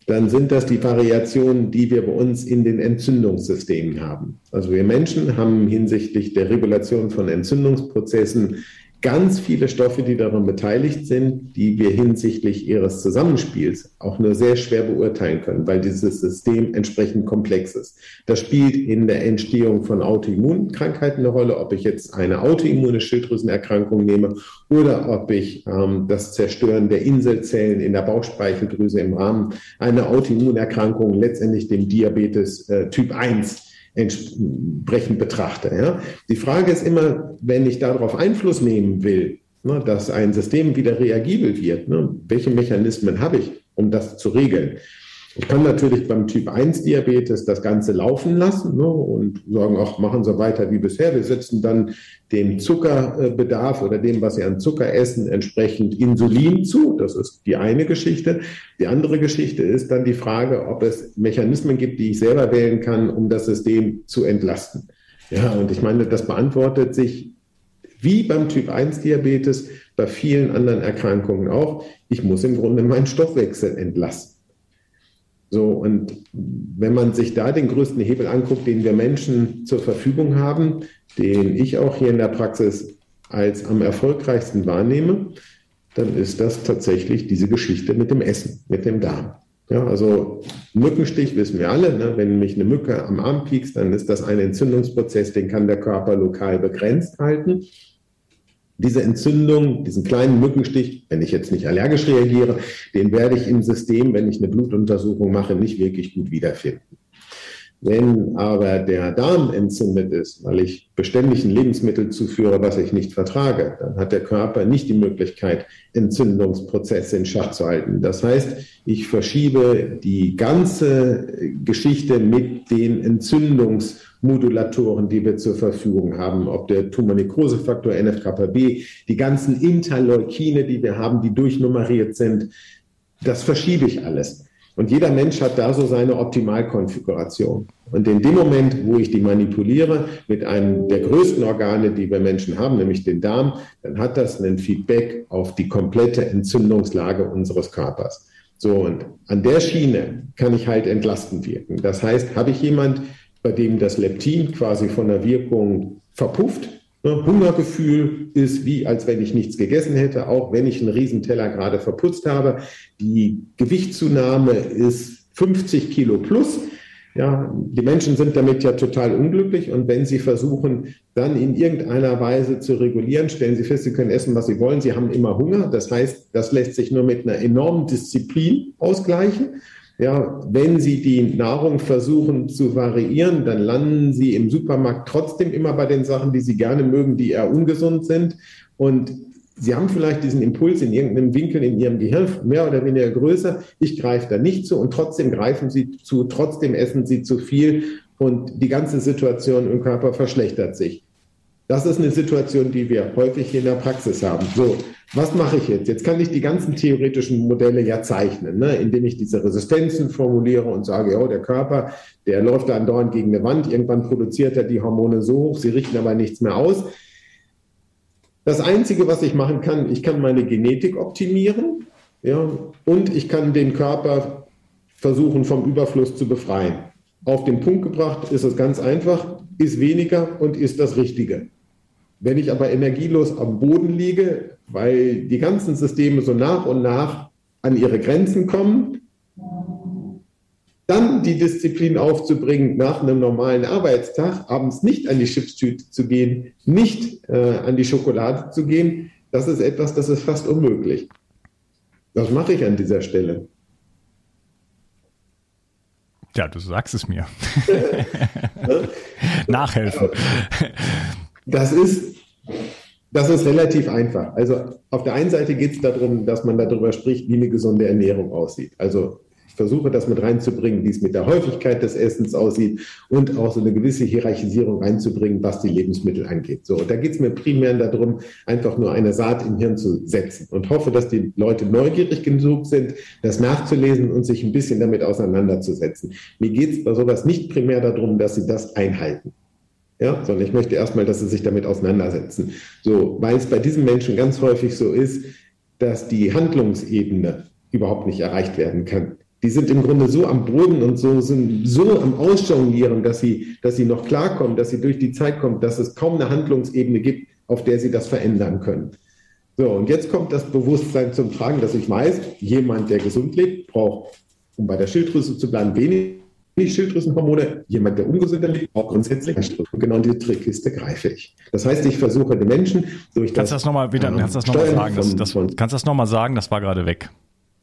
dann sind das die Variationen, die wir bei uns in den Entzündungssystemen haben. Also wir Menschen haben hinsichtlich der Regulation von Entzündungsprozessen ganz viele Stoffe, die daran beteiligt sind, die wir hinsichtlich ihres Zusammenspiels auch nur sehr schwer beurteilen können, weil dieses System entsprechend komplex ist. Das spielt in der Entstehung von Autoimmunkrankheiten eine Rolle, ob ich jetzt eine autoimmune Schilddrüsenerkrankung nehme oder ob ich ähm, das Zerstören der Inselzellen in der Bauchspeicheldrüse im Rahmen einer Autoimmunerkrankung, letztendlich dem Diabetes äh, Typ 1 entsprechend betrachte. Ja. Die Frage ist immer, wenn ich darauf Einfluss nehmen will, ne, dass ein System wieder reagibel wird, ne, welche Mechanismen habe ich, um das zu regeln? Ich kann natürlich beim Typ 1 Diabetes das Ganze laufen lassen ne, und sagen, ach, machen Sie weiter wie bisher. Wir setzen dann dem Zuckerbedarf oder dem, was Sie an Zucker essen, entsprechend Insulin zu. Das ist die eine Geschichte. Die andere Geschichte ist dann die Frage, ob es Mechanismen gibt, die ich selber wählen kann, um das System zu entlasten. Ja, und ich meine, das beantwortet sich wie beim Typ 1 Diabetes, bei vielen anderen Erkrankungen auch. Ich muss im Grunde meinen Stoffwechsel entlasten. So, und wenn man sich da den größten Hebel anguckt, den wir Menschen zur Verfügung haben, den ich auch hier in der Praxis als am erfolgreichsten wahrnehme, dann ist das tatsächlich diese Geschichte mit dem Essen, mit dem Darm. Ja, also Mückenstich wissen wir alle, ne? wenn mich eine Mücke am Arm piekst, dann ist das ein Entzündungsprozess, den kann der Körper lokal begrenzt halten diese Entzündung, diesen kleinen Mückenstich, wenn ich jetzt nicht allergisch reagiere, den werde ich im System, wenn ich eine Blutuntersuchung mache, nicht wirklich gut wiederfinden. Wenn aber der Darm entzündet ist, weil ich beständig ein Lebensmittel zuführe, was ich nicht vertrage, dann hat der Körper nicht die Möglichkeit, Entzündungsprozesse in Schach zu halten. Das heißt, ich verschiebe die ganze Geschichte mit den Entzündungs Modulatoren, die wir zur Verfügung haben, ob der Tumornekrosefaktor NFKB, die ganzen Interleukine, die wir haben, die durchnummeriert sind, das verschiebe ich alles. Und jeder Mensch hat da so seine Optimalkonfiguration. Und in dem Moment, wo ich die manipuliere mit einem der größten Organe, die wir Menschen haben, nämlich den Darm, dann hat das einen Feedback auf die komplette Entzündungslage unseres Körpers. So, und an der Schiene kann ich halt entlastend wirken. Das heißt, habe ich jemand, bei dem das Leptin quasi von der Wirkung verpufft. Ne, Hungergefühl ist wie, als wenn ich nichts gegessen hätte, auch wenn ich einen Riesenteller gerade verputzt habe. Die Gewichtszunahme ist 50 Kilo plus. Ja, die Menschen sind damit ja total unglücklich und wenn sie versuchen, dann in irgendeiner Weise zu regulieren, stellen sie fest, sie können essen, was sie wollen. Sie haben immer Hunger. Das heißt, das lässt sich nur mit einer enormen Disziplin ausgleichen. Ja, wenn Sie die Nahrung versuchen zu variieren, dann landen Sie im Supermarkt trotzdem immer bei den Sachen, die Sie gerne mögen, die eher ungesund sind. Und Sie haben vielleicht diesen Impuls in irgendeinem Winkel in Ihrem Gehirn mehr oder weniger größer. Ich greife da nicht zu und trotzdem greifen Sie zu, trotzdem essen Sie zu viel und die ganze Situation im Körper verschlechtert sich. Das ist eine Situation, die wir häufig in der Praxis haben. So, was mache ich jetzt? Jetzt kann ich die ganzen theoretischen Modelle ja zeichnen, ne? indem ich diese Resistenzen formuliere und sage, ja, der Körper, der läuft da andauernd gegen eine Wand. Irgendwann produziert er die Hormone so hoch, sie richten aber nichts mehr aus. Das Einzige, was ich machen kann, ich kann meine Genetik optimieren ja, und ich kann den Körper versuchen, vom Überfluss zu befreien. Auf den Punkt gebracht ist es ganz einfach, ist weniger und ist das Richtige. Wenn ich aber energielos am Boden liege, weil die ganzen Systeme so nach und nach an ihre Grenzen kommen, dann die Disziplin aufzubringen, nach einem normalen Arbeitstag abends nicht an die Chipstüte zu gehen, nicht äh, an die Schokolade zu gehen, das ist etwas, das ist fast unmöglich. Was mache ich an dieser Stelle? Ja, du sagst es mir. *laughs* *laughs* Nachhelfen. Das ist, das ist relativ einfach. Also auf der einen Seite geht es darum, dass man darüber spricht, wie eine gesunde Ernährung aussieht. Also ich versuche das mit reinzubringen, wie es mit der Häufigkeit des Essens aussieht und auch so eine gewisse Hierarchisierung reinzubringen, was die Lebensmittel angeht. So, da geht es mir primär darum, einfach nur eine Saat im Hirn zu setzen und hoffe, dass die Leute neugierig genug sind, das nachzulesen und sich ein bisschen damit auseinanderzusetzen. Mir geht es bei sowas nicht primär darum, dass sie das einhalten. Ja, sondern ich möchte erstmal, dass sie sich damit auseinandersetzen. So, weil es bei diesen Menschen ganz häufig so ist, dass die Handlungsebene überhaupt nicht erreicht werden kann. die sind im Grunde so am Boden und so sind so am Ausjonglieren, dass sie, dass sie noch klarkommen, dass sie durch die Zeit kommen, dass es kaum eine Handlungsebene gibt, auf der sie das verändern können. So, und jetzt kommt das Bewusstsein zum Tragen, dass ich weiß, jemand, der gesund lebt, braucht, um bei der Schilddrüse zu bleiben, wenig Schilddrüsenhormone. Jemand, der ungesünder lebt, braucht grundsätzlich Und genau diese Trickkiste greife ich. Das heißt, ich versuche den Menschen durch kannst das... Das nochmal wieder, ähm, kannst du das nochmal sagen? Das, das, kannst du das nochmal sagen? Das war gerade weg.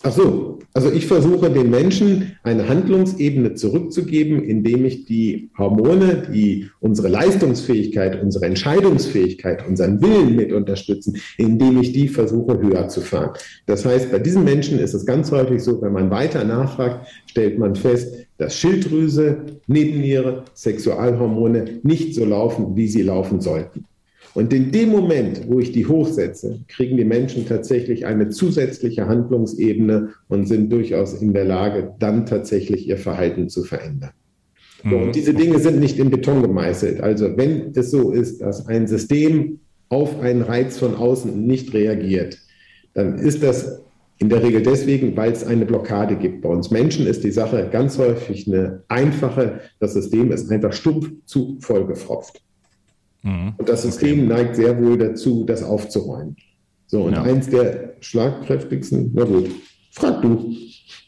Ach so, also ich versuche den Menschen eine Handlungsebene zurückzugeben, indem ich die Hormone, die unsere Leistungsfähigkeit, unsere Entscheidungsfähigkeit, unseren Willen mit unterstützen, indem ich die versuche höher zu fahren. Das heißt, bei diesen Menschen ist es ganz häufig so, wenn man weiter nachfragt, stellt man fest, dass Schilddrüse, Nebenniere, Sexualhormone nicht so laufen, wie sie laufen sollten. Und in dem Moment, wo ich die hochsetze, kriegen die Menschen tatsächlich eine zusätzliche Handlungsebene und sind durchaus in der Lage, dann tatsächlich ihr Verhalten zu verändern. So, und mhm. diese Dinge sind nicht in Beton gemeißelt. Also wenn es so ist, dass ein System auf einen Reiz von außen nicht reagiert, dann ist das in der Regel deswegen, weil es eine Blockade gibt. Bei uns Menschen ist die Sache ganz häufig eine einfache. Das System ist einfach stumpf zu vollgefropft. Mhm. Und das System okay. neigt sehr wohl dazu, das aufzuräumen. So, und ja. eins der schlagkräftigsten, na gut, frag du.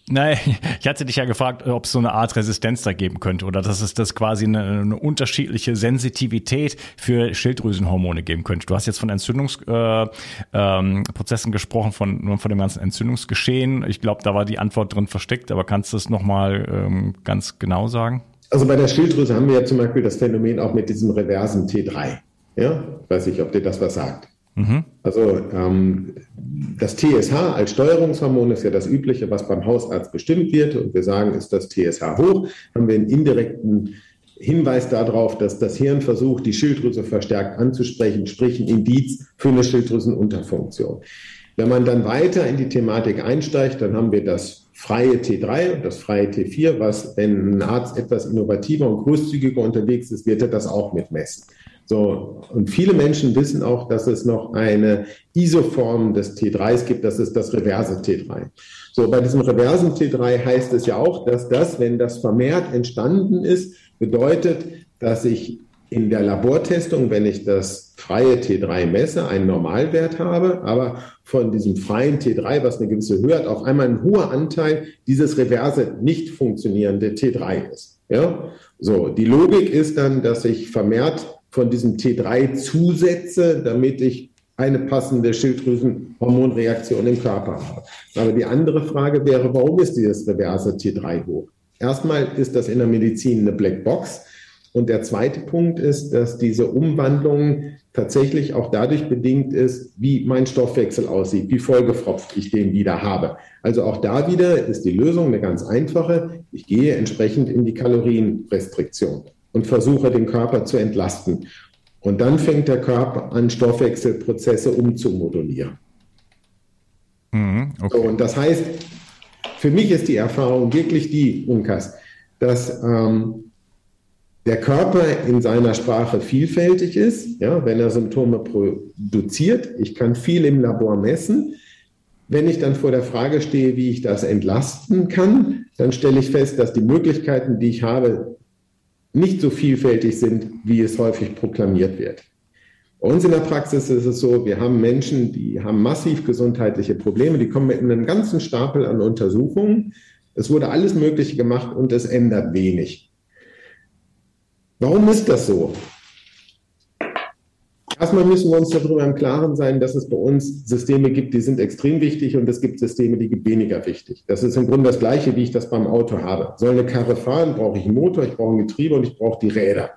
Nein, *laughs* ich hatte dich ja gefragt, ob es so eine Art Resistenz da geben könnte oder dass es das quasi eine, eine unterschiedliche Sensitivität für Schilddrüsenhormone geben könnte. Du hast jetzt von Entzündungsprozessen äh, ähm, gesprochen, von, von dem ganzen Entzündungsgeschehen. Ich glaube, da war die Antwort drin versteckt, aber kannst du es nochmal ähm, ganz genau sagen? Also bei der Schilddrüse haben wir ja zum Beispiel das Phänomen auch mit diesem reversen T3. Ja, weiß ich, ob dir das was sagt. Mhm. Also ähm, das TSH als Steuerungshormon ist ja das Übliche, was beim Hausarzt bestimmt wird. Und wir sagen, ist das TSH hoch, haben wir einen indirekten Hinweis darauf, dass das Hirn versucht, die Schilddrüse verstärkt anzusprechen, sprich ein Indiz für eine Schilddrüsenunterfunktion. Wenn man dann weiter in die Thematik einsteigt, dann haben wir das freie T3 und das freie T4, was, wenn ein Arzt etwas innovativer und großzügiger unterwegs ist, wird er das auch mitmessen. So, und viele Menschen wissen auch, dass es noch eine Isoform des T3s gibt, das ist das reverse T3. So, bei diesem reversen T3 heißt es ja auch, dass das, wenn das vermehrt entstanden ist, bedeutet, dass ich in der Labortestung, wenn ich das freie T3 messe, einen Normalwert habe, aber von diesem freien T3, was eine gewisse Höhe hat, auf einmal ein hoher Anteil dieses reverse nicht funktionierende T3 ist. Ja? So, die Logik ist dann, dass ich vermehrt von diesem T3 zusetze, damit ich eine passende Schilddrüsenhormonreaktion im Körper habe. Aber die andere Frage wäre, warum ist dieses reverse T3 hoch? Erstmal ist das in der Medizin eine Blackbox. Und der zweite Punkt ist, dass diese Umwandlung tatsächlich auch dadurch bedingt ist, wie mein Stoffwechsel aussieht, wie vollgefropft ich den wieder habe. Also auch da wieder ist die Lösung eine ganz einfache. Ich gehe entsprechend in die Kalorienrestriktion und versuche den Körper zu entlasten. Und dann fängt der Körper an, Stoffwechselprozesse umzumodulieren. Mhm, okay. so, und das heißt, für mich ist die Erfahrung wirklich die, Unkas, dass ähm, der Körper in seiner Sprache vielfältig ist, ja, wenn er Symptome produziert. Ich kann viel im Labor messen. Wenn ich dann vor der Frage stehe, wie ich das entlasten kann, dann stelle ich fest, dass die Möglichkeiten, die ich habe, nicht so vielfältig sind, wie es häufig proklamiert wird. Bei uns in der Praxis ist es so, wir haben Menschen, die haben massiv gesundheitliche Probleme, die kommen mit einem ganzen Stapel an Untersuchungen. Es wurde alles Mögliche gemacht und es ändert wenig. Warum ist das so? Erstmal müssen wir uns darüber im Klaren sein, dass es bei uns Systeme gibt, die sind extrem wichtig und es gibt Systeme, die sind weniger wichtig. Das ist im Grunde das Gleiche, wie ich das beim Auto habe. Soll eine Karre fahren, brauche ich einen Motor, ich brauche ein Getriebe und ich brauche die Räder.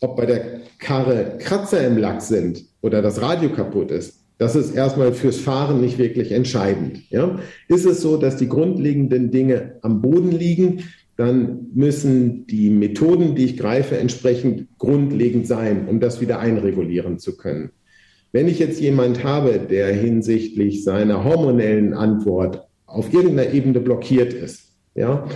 Ob bei der Karre Kratzer im Lack sind oder das Radio kaputt ist, das ist erstmal fürs Fahren nicht wirklich entscheidend. Ja? Ist es so, dass die grundlegenden Dinge am Boden liegen, dann müssen die Methoden, die ich greife, entsprechend grundlegend sein, um das wieder einregulieren zu können. Wenn ich jetzt jemand habe, der hinsichtlich seiner hormonellen Antwort auf irgendeiner Ebene blockiert ist, ja,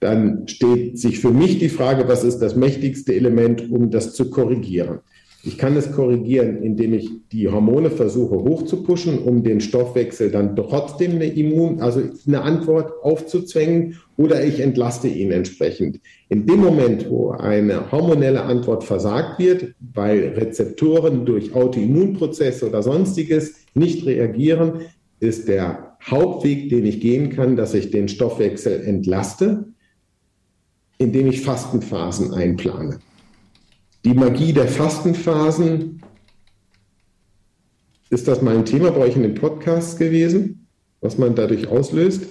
dann steht sich für mich die Frage, was ist das mächtigste Element, um das zu korrigieren? Ich kann es korrigieren, indem ich die Hormone versuche hochzupuschen, um den Stoffwechsel dann trotzdem eine Immun, also eine Antwort aufzuzwängen, oder ich entlaste ihn entsprechend. In dem Moment, wo eine hormonelle Antwort versagt wird, weil Rezeptoren durch Autoimmunprozesse oder sonstiges nicht reagieren, ist der Hauptweg, den ich gehen kann, dass ich den Stoffwechsel entlaste, indem ich Fastenphasen einplane. Die Magie der Fastenphasen, ist das mal ein Thema bei euch in den Podcasts gewesen, was man dadurch auslöst?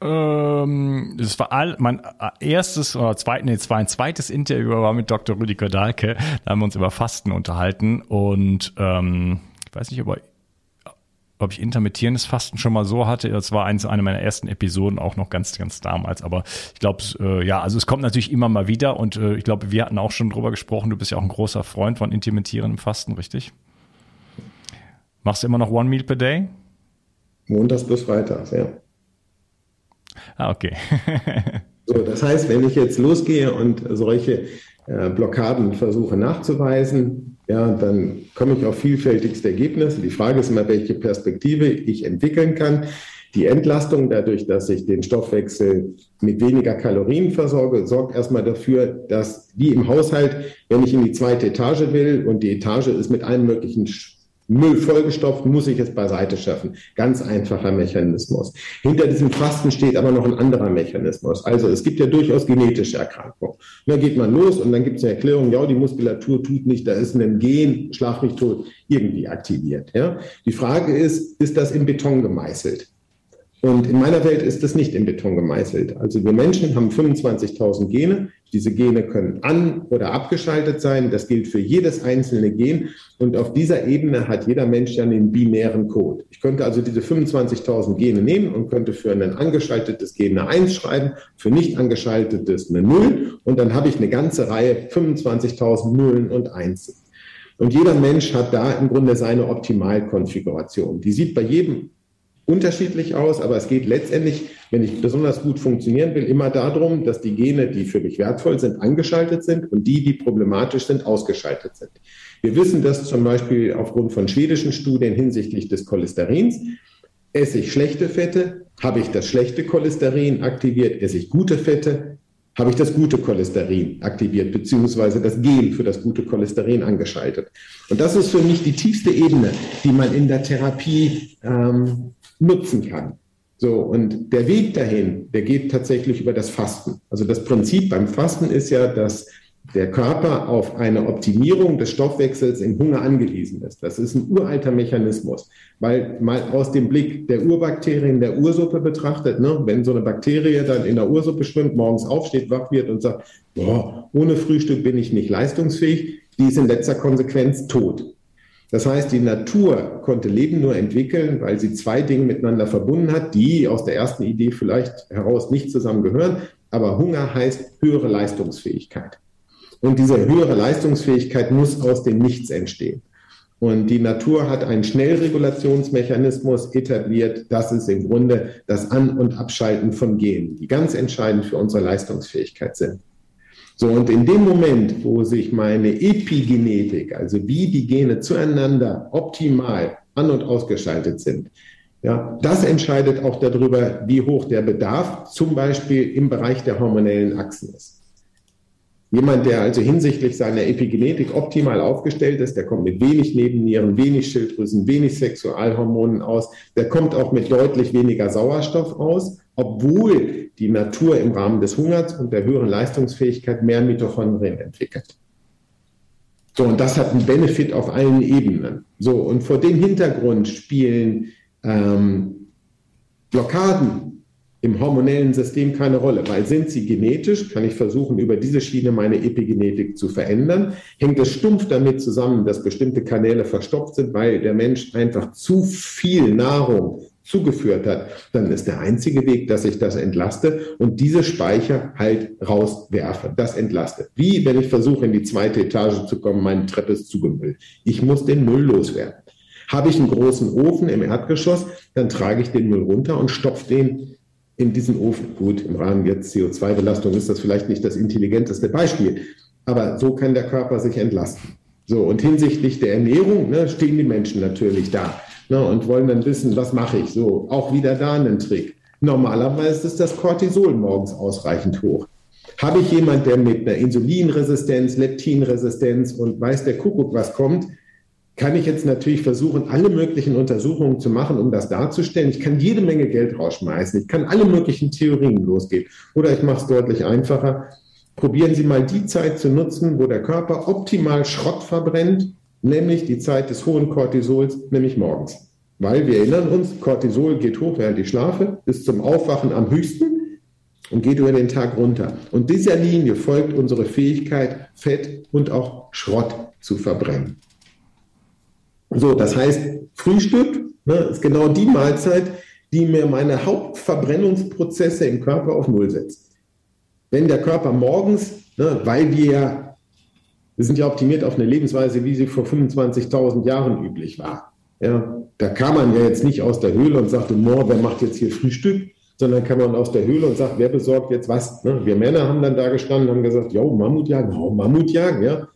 Ähm, das war all, mein erstes oder zweit, nee, zwar ein zweites Interview war mit Dr. Rüdiger Dahlke. Da haben wir uns über Fasten unterhalten und ähm, ich weiß nicht, ob er ob ich intermittierendes Fasten schon mal so hatte. Das war eins, eine meiner ersten Episoden, auch noch ganz, ganz damals. Aber ich glaube, äh, ja, also es kommt natürlich immer mal wieder und äh, ich glaube, wir hatten auch schon drüber gesprochen. Du bist ja auch ein großer Freund von intermittierendem Fasten, richtig? Machst du immer noch One Meal per Day? Montags bis Freitags, ja. Ah, okay. *laughs* so, das heißt, wenn ich jetzt losgehe und solche äh, Blockaden versuche nachzuweisen, ja, dann komme ich auf vielfältigste Ergebnisse. Die Frage ist immer, welche Perspektive ich entwickeln kann. Die Entlastung dadurch, dass ich den Stoffwechsel mit weniger Kalorien versorge, sorgt erstmal dafür, dass wie im Haushalt, wenn ich in die zweite Etage will und die Etage ist mit allen möglichen Müll vollgestopft, muss ich es beiseite schaffen. Ganz einfacher Mechanismus. Hinter diesem Fasten steht aber noch ein anderer Mechanismus. Also es gibt ja durchaus genetische Erkrankungen. Und dann geht man los und dann gibt es eine Erklärung, ja, die Muskulatur tut nicht, da ist ein Gen, schlag mich tot, irgendwie aktiviert. Ja? Die Frage ist, ist das in Beton gemeißelt? Und in meiner Welt ist das nicht in Beton gemeißelt. Also wir Menschen haben 25.000 Gene. Diese Gene können an- oder abgeschaltet sein. Das gilt für jedes einzelne Gen. Und auf dieser Ebene hat jeder Mensch ja einen binären Code. Ich könnte also diese 25.000 Gene nehmen und könnte für ein angeschaltetes Gen eine 1 schreiben, für nicht angeschaltetes eine 0. Und dann habe ich eine ganze Reihe 25.000 Nullen und Einsen. Und jeder Mensch hat da im Grunde seine Optimalkonfiguration. Die sieht bei jedem unterschiedlich aus, aber es geht letztendlich, wenn ich besonders gut funktionieren will, immer darum, dass die Gene, die für mich wertvoll sind, angeschaltet sind und die, die problematisch sind, ausgeschaltet sind. Wir wissen das zum Beispiel aufgrund von schwedischen Studien hinsichtlich des Cholesterins. Esse ich schlechte Fette, habe ich das schlechte Cholesterin aktiviert, esse ich gute Fette, habe ich das gute Cholesterin aktiviert, beziehungsweise das Gen für das gute Cholesterin angeschaltet. Und das ist für mich die tiefste Ebene, die man in der Therapie ähm, nutzen kann. So, und der Weg dahin, der geht tatsächlich über das Fasten. Also das Prinzip beim Fasten ist ja, dass der Körper auf eine Optimierung des Stoffwechsels im Hunger angewiesen ist. Das ist ein uralter Mechanismus, weil mal aus dem Blick der Urbakterien der Ursuppe betrachtet, ne, wenn so eine Bakterie dann in der Ursuppe schwimmt, morgens aufsteht, wach wird und sagt, boah, ohne Frühstück bin ich nicht leistungsfähig, die ist in letzter Konsequenz tot. Das heißt, die Natur konnte Leben nur entwickeln, weil sie zwei Dinge miteinander verbunden hat, die aus der ersten Idee vielleicht heraus nicht zusammengehören. Aber Hunger heißt höhere Leistungsfähigkeit. Und diese höhere Leistungsfähigkeit muss aus dem Nichts entstehen. Und die Natur hat einen Schnellregulationsmechanismus etabliert. Das ist im Grunde das An- und Abschalten von Genen, die ganz entscheidend für unsere Leistungsfähigkeit sind. So, und in dem Moment, wo sich meine Epigenetik, also wie die Gene zueinander optimal an- und ausgeschaltet sind, ja, das entscheidet auch darüber, wie hoch der Bedarf zum Beispiel im Bereich der hormonellen Achsen ist. Jemand, der also hinsichtlich seiner Epigenetik optimal aufgestellt ist, der kommt mit wenig Nebennieren, wenig Schilddrüsen, wenig Sexualhormonen aus, der kommt auch mit deutlich weniger Sauerstoff aus obwohl die Natur im Rahmen des Hungers und der höheren Leistungsfähigkeit mehr Mitochondrien entwickelt. So, und das hat einen Benefit auf allen Ebenen. So, und vor dem Hintergrund spielen ähm, Blockaden im hormonellen System keine Rolle, weil sind sie genetisch, kann ich versuchen, über diese Schiene meine Epigenetik zu verändern. Hängt es stumpf damit zusammen, dass bestimmte Kanäle verstopft sind, weil der Mensch einfach zu viel Nahrung zugeführt hat, dann ist der einzige Weg, dass ich das entlaste und diese Speicher halt rauswerfe. Das entlaste. Wie wenn ich versuche, in die zweite Etage zu kommen, meine Treppe ist zugemüllt. Ich muss den Müll loswerden. Habe ich einen großen Ofen im Erdgeschoss, dann trage ich den Müll runter und stopfe den in diesen Ofen. Gut, im Rahmen jetzt CO2-Belastung ist das vielleicht nicht das intelligenteste Beispiel, aber so kann der Körper sich entlasten. So, und hinsichtlich der Ernährung ne, stehen die Menschen natürlich da ne, und wollen dann wissen, was mache ich. So, auch wieder da einen Trick. Normalerweise ist das Cortisol morgens ausreichend hoch. Habe ich jemand, der mit einer Insulinresistenz, Leptinresistenz und weiß der Kuckuck was kommt, kann ich jetzt natürlich versuchen, alle möglichen Untersuchungen zu machen, um das darzustellen. Ich kann jede Menge Geld rausschmeißen. Ich kann alle möglichen Theorien losgehen. Oder ich mache es deutlich einfacher. Probieren Sie mal die Zeit zu nutzen, wo der Körper optimal Schrott verbrennt, nämlich die Zeit des hohen Cortisols, nämlich morgens. Weil wir erinnern uns, Cortisol geht hoch, während ich schlafe, bis zum Aufwachen am höchsten und geht über den Tag runter. Und dieser Linie folgt unsere Fähigkeit, Fett und auch Schrott zu verbrennen. So, das heißt, Frühstück ne, ist genau die Mahlzeit, die mir meine Hauptverbrennungsprozesse im Körper auf Null setzt. Wenn der Körper morgens, ne, weil wir, wir sind ja optimiert auf eine Lebensweise, wie sie vor 25.000 Jahren üblich war. Ja, da kam man ja jetzt nicht aus der Höhle und sagte, Mo, wer macht jetzt hier Frühstück? Sondern kam man aus der Höhle und sagt, wer besorgt jetzt was? Ne? Wir Männer haben dann da gestanden und haben gesagt, jo, Mammutjagen, oh, Mammutjagen, ja.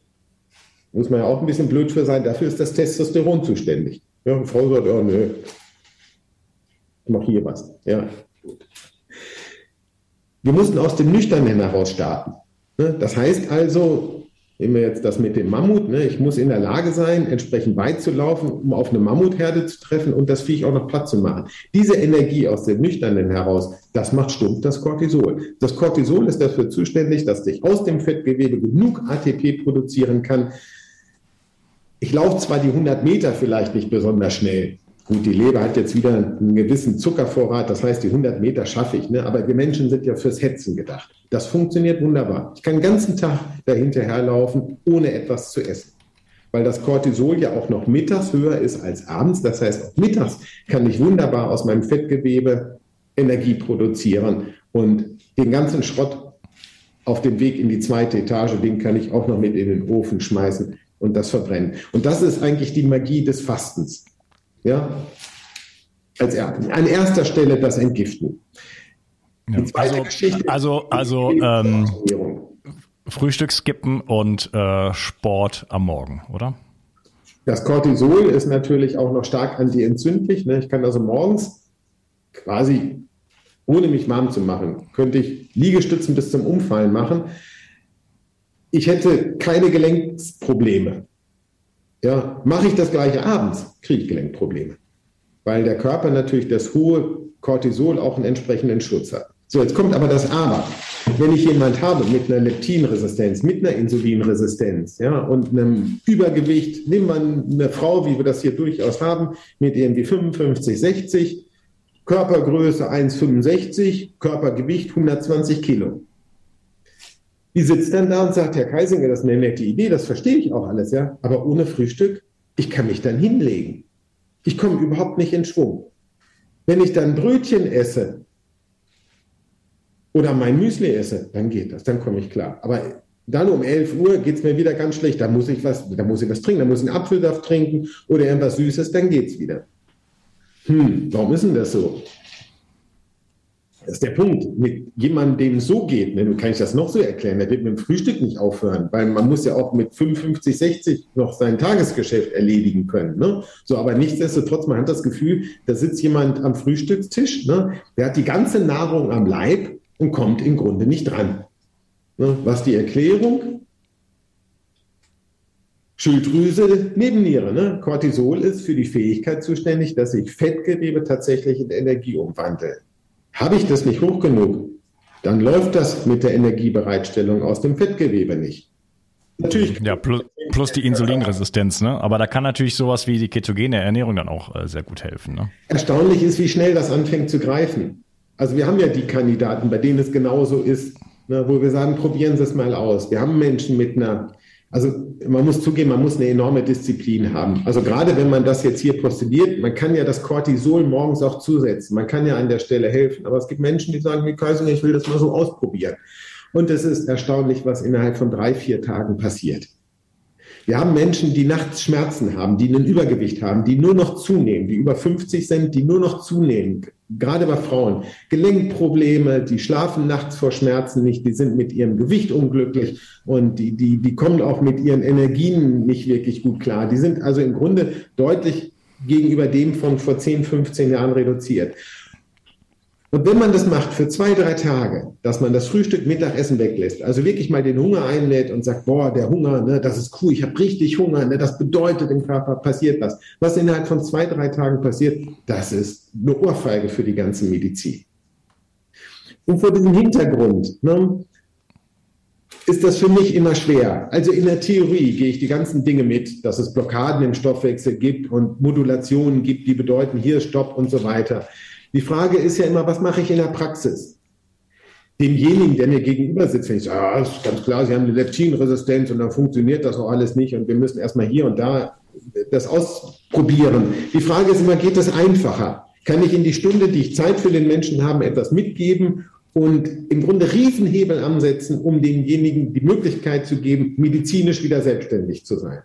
Muss man ja auch ein bisschen blöd für sein. Dafür ist das Testosteron zuständig. Ja, eine Frau sagt, oh, nö, ich mache hier was. Ja, Wir mussten aus dem Nüchternen heraus starten. Ne? Das heißt also, nehmen wir jetzt das mit dem Mammut, ne? ich muss in der Lage sein, entsprechend weit zu laufen, um auf eine Mammutherde zu treffen und das Viech auch noch platt zu machen. Diese Energie aus dem Nüchternen heraus, das macht stumpf das Cortisol. Das Cortisol ist dafür zuständig, dass ich aus dem Fettgewebe genug ATP produzieren kann, ich laufe zwar die 100 Meter vielleicht nicht besonders schnell. Gut, die Leber hat jetzt wieder einen gewissen Zuckervorrat, das heißt, die 100 Meter schaffe ich. Ne? Aber wir Menschen sind ja fürs Hetzen gedacht. Das funktioniert wunderbar. Ich kann den ganzen Tag dahinterherlaufen, ohne etwas zu essen. Weil das Cortisol ja auch noch mittags höher ist als abends. Das heißt, auch mittags kann ich wunderbar aus meinem Fettgewebe Energie produzieren. Und den ganzen Schrott auf dem Weg in die zweite Etage, den kann ich auch noch mit in den Ofen schmeißen und das Verbrennen. Und das ist eigentlich die Magie des Fastens. Ja? Als er, an erster Stelle das Entgiften. Ja, also, Geschichte. Also, also ähm, Frühstück skippen und äh, Sport am Morgen, oder? Das Cortisol ist natürlich auch noch stark antientzündlich. Ne? Ich kann also morgens quasi, ohne mich warm zu machen, könnte ich Liegestützen bis zum Umfallen machen ich hätte keine Gelenksprobleme. Ja, mache ich das gleiche abends, kriege ich Gelenkprobleme. Weil der Körper natürlich das hohe Cortisol auch einen entsprechenden Schutz hat. So, jetzt kommt aber das Aber. Wenn ich jemand habe mit einer Leptinresistenz, mit einer Insulinresistenz, ja, und einem Übergewicht, nehmen wir eine Frau, wie wir das hier durchaus haben, mit irgendwie 55, 60, Körpergröße 1,65, Körpergewicht 120 Kilo. Die sitzt dann da und sagt, Herr Keisinger, das ist eine nette Idee, das verstehe ich auch alles, ja. Aber ohne Frühstück, ich kann mich dann hinlegen. Ich komme überhaupt nicht in Schwung. Wenn ich dann Brötchen esse oder mein Müsli esse, dann geht das, dann komme ich klar. Aber dann um 11 Uhr geht es mir wieder ganz schlecht. Da muss ich was, da muss ich was trinken, da muss ich einen Apfelsaft trinken oder irgendwas Süßes, dann geht es wieder. Hm, warum ist denn das so? Das ist der Punkt. Mit jemandem, dem es so geht, ne, kann ich das noch so erklären, der wird mit dem Frühstück nicht aufhören, weil man muss ja auch mit 55, 60 noch sein Tagesgeschäft erledigen können. Ne? So, aber nichtsdestotrotz, man hat das Gefühl, da sitzt jemand am Frühstückstisch, ne? der hat die ganze Nahrung am Leib und kommt im Grunde nicht dran. Ne? Was die Erklärung? Schilddrüse, Nebenniere. Ne? Cortisol ist für die Fähigkeit zuständig, dass sich Fettgewebe tatsächlich in Energie umwandeln. Habe ich das nicht hoch genug, dann läuft das mit der Energiebereitstellung aus dem Fettgewebe nicht. Natürlich. Ja, plus, plus die Insulinresistenz, ne? Aber da kann natürlich sowas wie die ketogene Ernährung dann auch äh, sehr gut helfen. Ne? Erstaunlich ist, wie schnell das anfängt zu greifen. Also wir haben ja die Kandidaten, bei denen es genauso ist, ne, wo wir sagen, probieren Sie es mal aus. Wir haben Menschen mit einer also man muss zugeben, man muss eine enorme Disziplin haben. Also gerade wenn man das jetzt hier postuliert, man kann ja das Cortisol morgens auch zusetzen. Man kann ja an der Stelle helfen. Aber es gibt Menschen, die sagen, wie Kaiser, ich will das mal so ausprobieren. Und es ist erstaunlich, was innerhalb von drei, vier Tagen passiert. Wir haben Menschen, die nachts Schmerzen haben, die ein Übergewicht haben, die nur noch zunehmen, die über 50 sind, die nur noch zunehmen, gerade bei Frauen. Gelenkprobleme, die schlafen nachts vor Schmerzen nicht, die sind mit ihrem Gewicht unglücklich und die, die, die kommen auch mit ihren Energien nicht wirklich gut klar. Die sind also im Grunde deutlich gegenüber dem von vor 10, 15 Jahren reduziert. Und wenn man das macht für zwei, drei Tage, dass man das Frühstück, Mittagessen weglässt, also wirklich mal den Hunger einlädt und sagt, boah, der Hunger, ne, das ist cool, ich habe richtig Hunger, ne, das bedeutet im Körper passiert was. Was innerhalb von zwei, drei Tagen passiert, das ist eine Ohrfeige für die ganze Medizin. Und vor diesem Hintergrund ne, ist das für mich immer schwer. Also in der Theorie gehe ich die ganzen Dinge mit, dass es Blockaden im Stoffwechsel gibt und Modulationen gibt, die bedeuten hier Stopp und so weiter. Die Frage ist ja immer, was mache ich in der Praxis? Demjenigen, der mir gegenüber sitzt, wenn ich sage, ah, ist ganz klar, Sie haben eine Leptinresistenz und dann funktioniert das auch alles nicht und wir müssen erstmal hier und da das ausprobieren. Die Frage ist immer, geht das einfacher? Kann ich in die Stunde, die ich Zeit für den Menschen habe, etwas mitgeben und im Grunde Riesenhebel ansetzen, um demjenigen die Möglichkeit zu geben, medizinisch wieder selbstständig zu sein?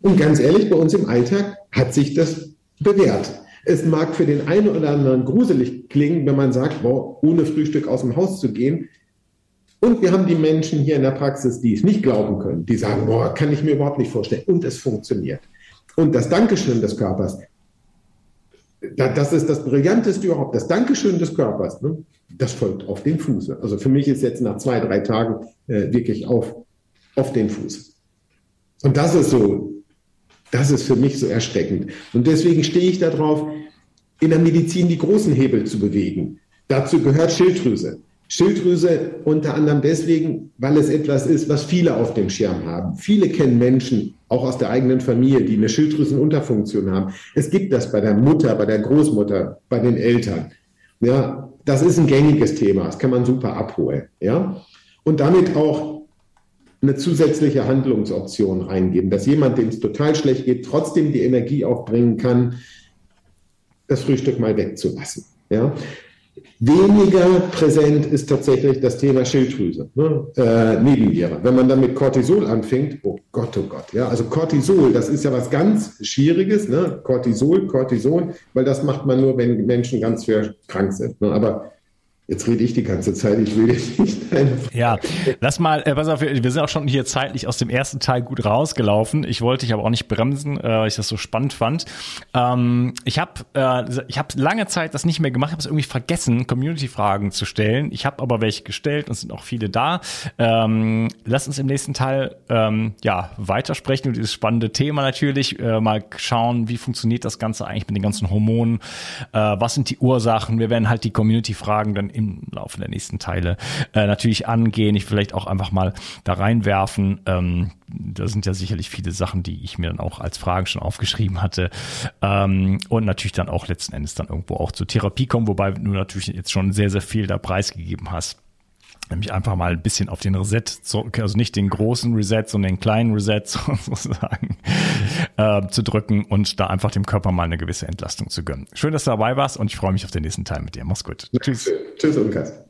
Und ganz ehrlich, bei uns im Alltag hat sich das bewährt. Es mag für den einen oder anderen gruselig klingen, wenn man sagt, boah, ohne Frühstück aus dem Haus zu gehen. Und wir haben die Menschen hier in der Praxis, die es nicht glauben können, die sagen, boah, kann ich mir überhaupt nicht vorstellen. Und es funktioniert. Und das Dankeschön des Körpers, das ist das Brillanteste überhaupt. Das Dankeschön des Körpers, ne? das folgt auf den Fuß. Also für mich ist jetzt nach zwei, drei Tagen äh, wirklich auf, auf den Fuß. Und das ist so das ist für mich so erschreckend. Und deswegen stehe ich darauf, in der Medizin die großen Hebel zu bewegen. Dazu gehört Schilddrüse. Schilddrüse unter anderem deswegen, weil es etwas ist, was viele auf dem Schirm haben. Viele kennen Menschen, auch aus der eigenen Familie, die eine Schilddrüsenunterfunktion haben. Es gibt das bei der Mutter, bei der Großmutter, bei den Eltern. Ja, das ist ein gängiges Thema. Das kann man super abholen. Ja, und damit auch eine zusätzliche Handlungsoption reingeben, dass jemand, dem es total schlecht geht, trotzdem die Energie aufbringen kann, das Frühstück mal wegzulassen. Ja? Weniger präsent ist tatsächlich das Thema Schilddrüse, ne? äh, Nebenniere. Wenn man dann mit Cortisol anfängt, oh Gott, oh Gott, ja, also Cortisol, das ist ja was ganz Schwieriges, ne? Cortisol, Cortison, weil das macht man nur, wenn Menschen ganz schwer krank sind. Ne? Aber Jetzt rede ich die ganze Zeit, ich will nicht deine Ja, lass mal, äh, pass auf, wir sind auch schon hier zeitlich aus dem ersten Teil gut rausgelaufen. Ich wollte dich aber auch nicht bremsen, äh, weil ich das so spannend fand. Ähm, ich habe äh, ich hab lange Zeit das nicht mehr gemacht, habe es irgendwie vergessen, Community-Fragen zu stellen. Ich habe aber welche gestellt und sind auch viele da. Ähm, lass uns im nächsten Teil ähm, ja weitersprechen und dieses spannende Thema natürlich. Äh, mal schauen, wie funktioniert das Ganze eigentlich mit den ganzen Hormonen. Äh, was sind die Ursachen? Wir werden halt die Community-Fragen dann im Laufe der nächsten Teile äh, natürlich angehen. Ich vielleicht auch einfach mal da reinwerfen. Ähm, da sind ja sicherlich viele Sachen, die ich mir dann auch als Fragen schon aufgeschrieben hatte. Ähm, und natürlich dann auch letzten Endes dann irgendwo auch zur Therapie kommen, wobei du natürlich jetzt schon sehr, sehr viel da preisgegeben hast nämlich einfach mal ein bisschen auf den Reset, also nicht den großen Reset, sondern den kleinen Reset *laughs* sozusagen äh, zu drücken und da einfach dem Körper mal eine gewisse Entlastung zu gönnen. Schön, dass du dabei warst und ich freue mich auf den nächsten Teil mit dir. Mach's gut. Tschüss. Tschüss, Unkas.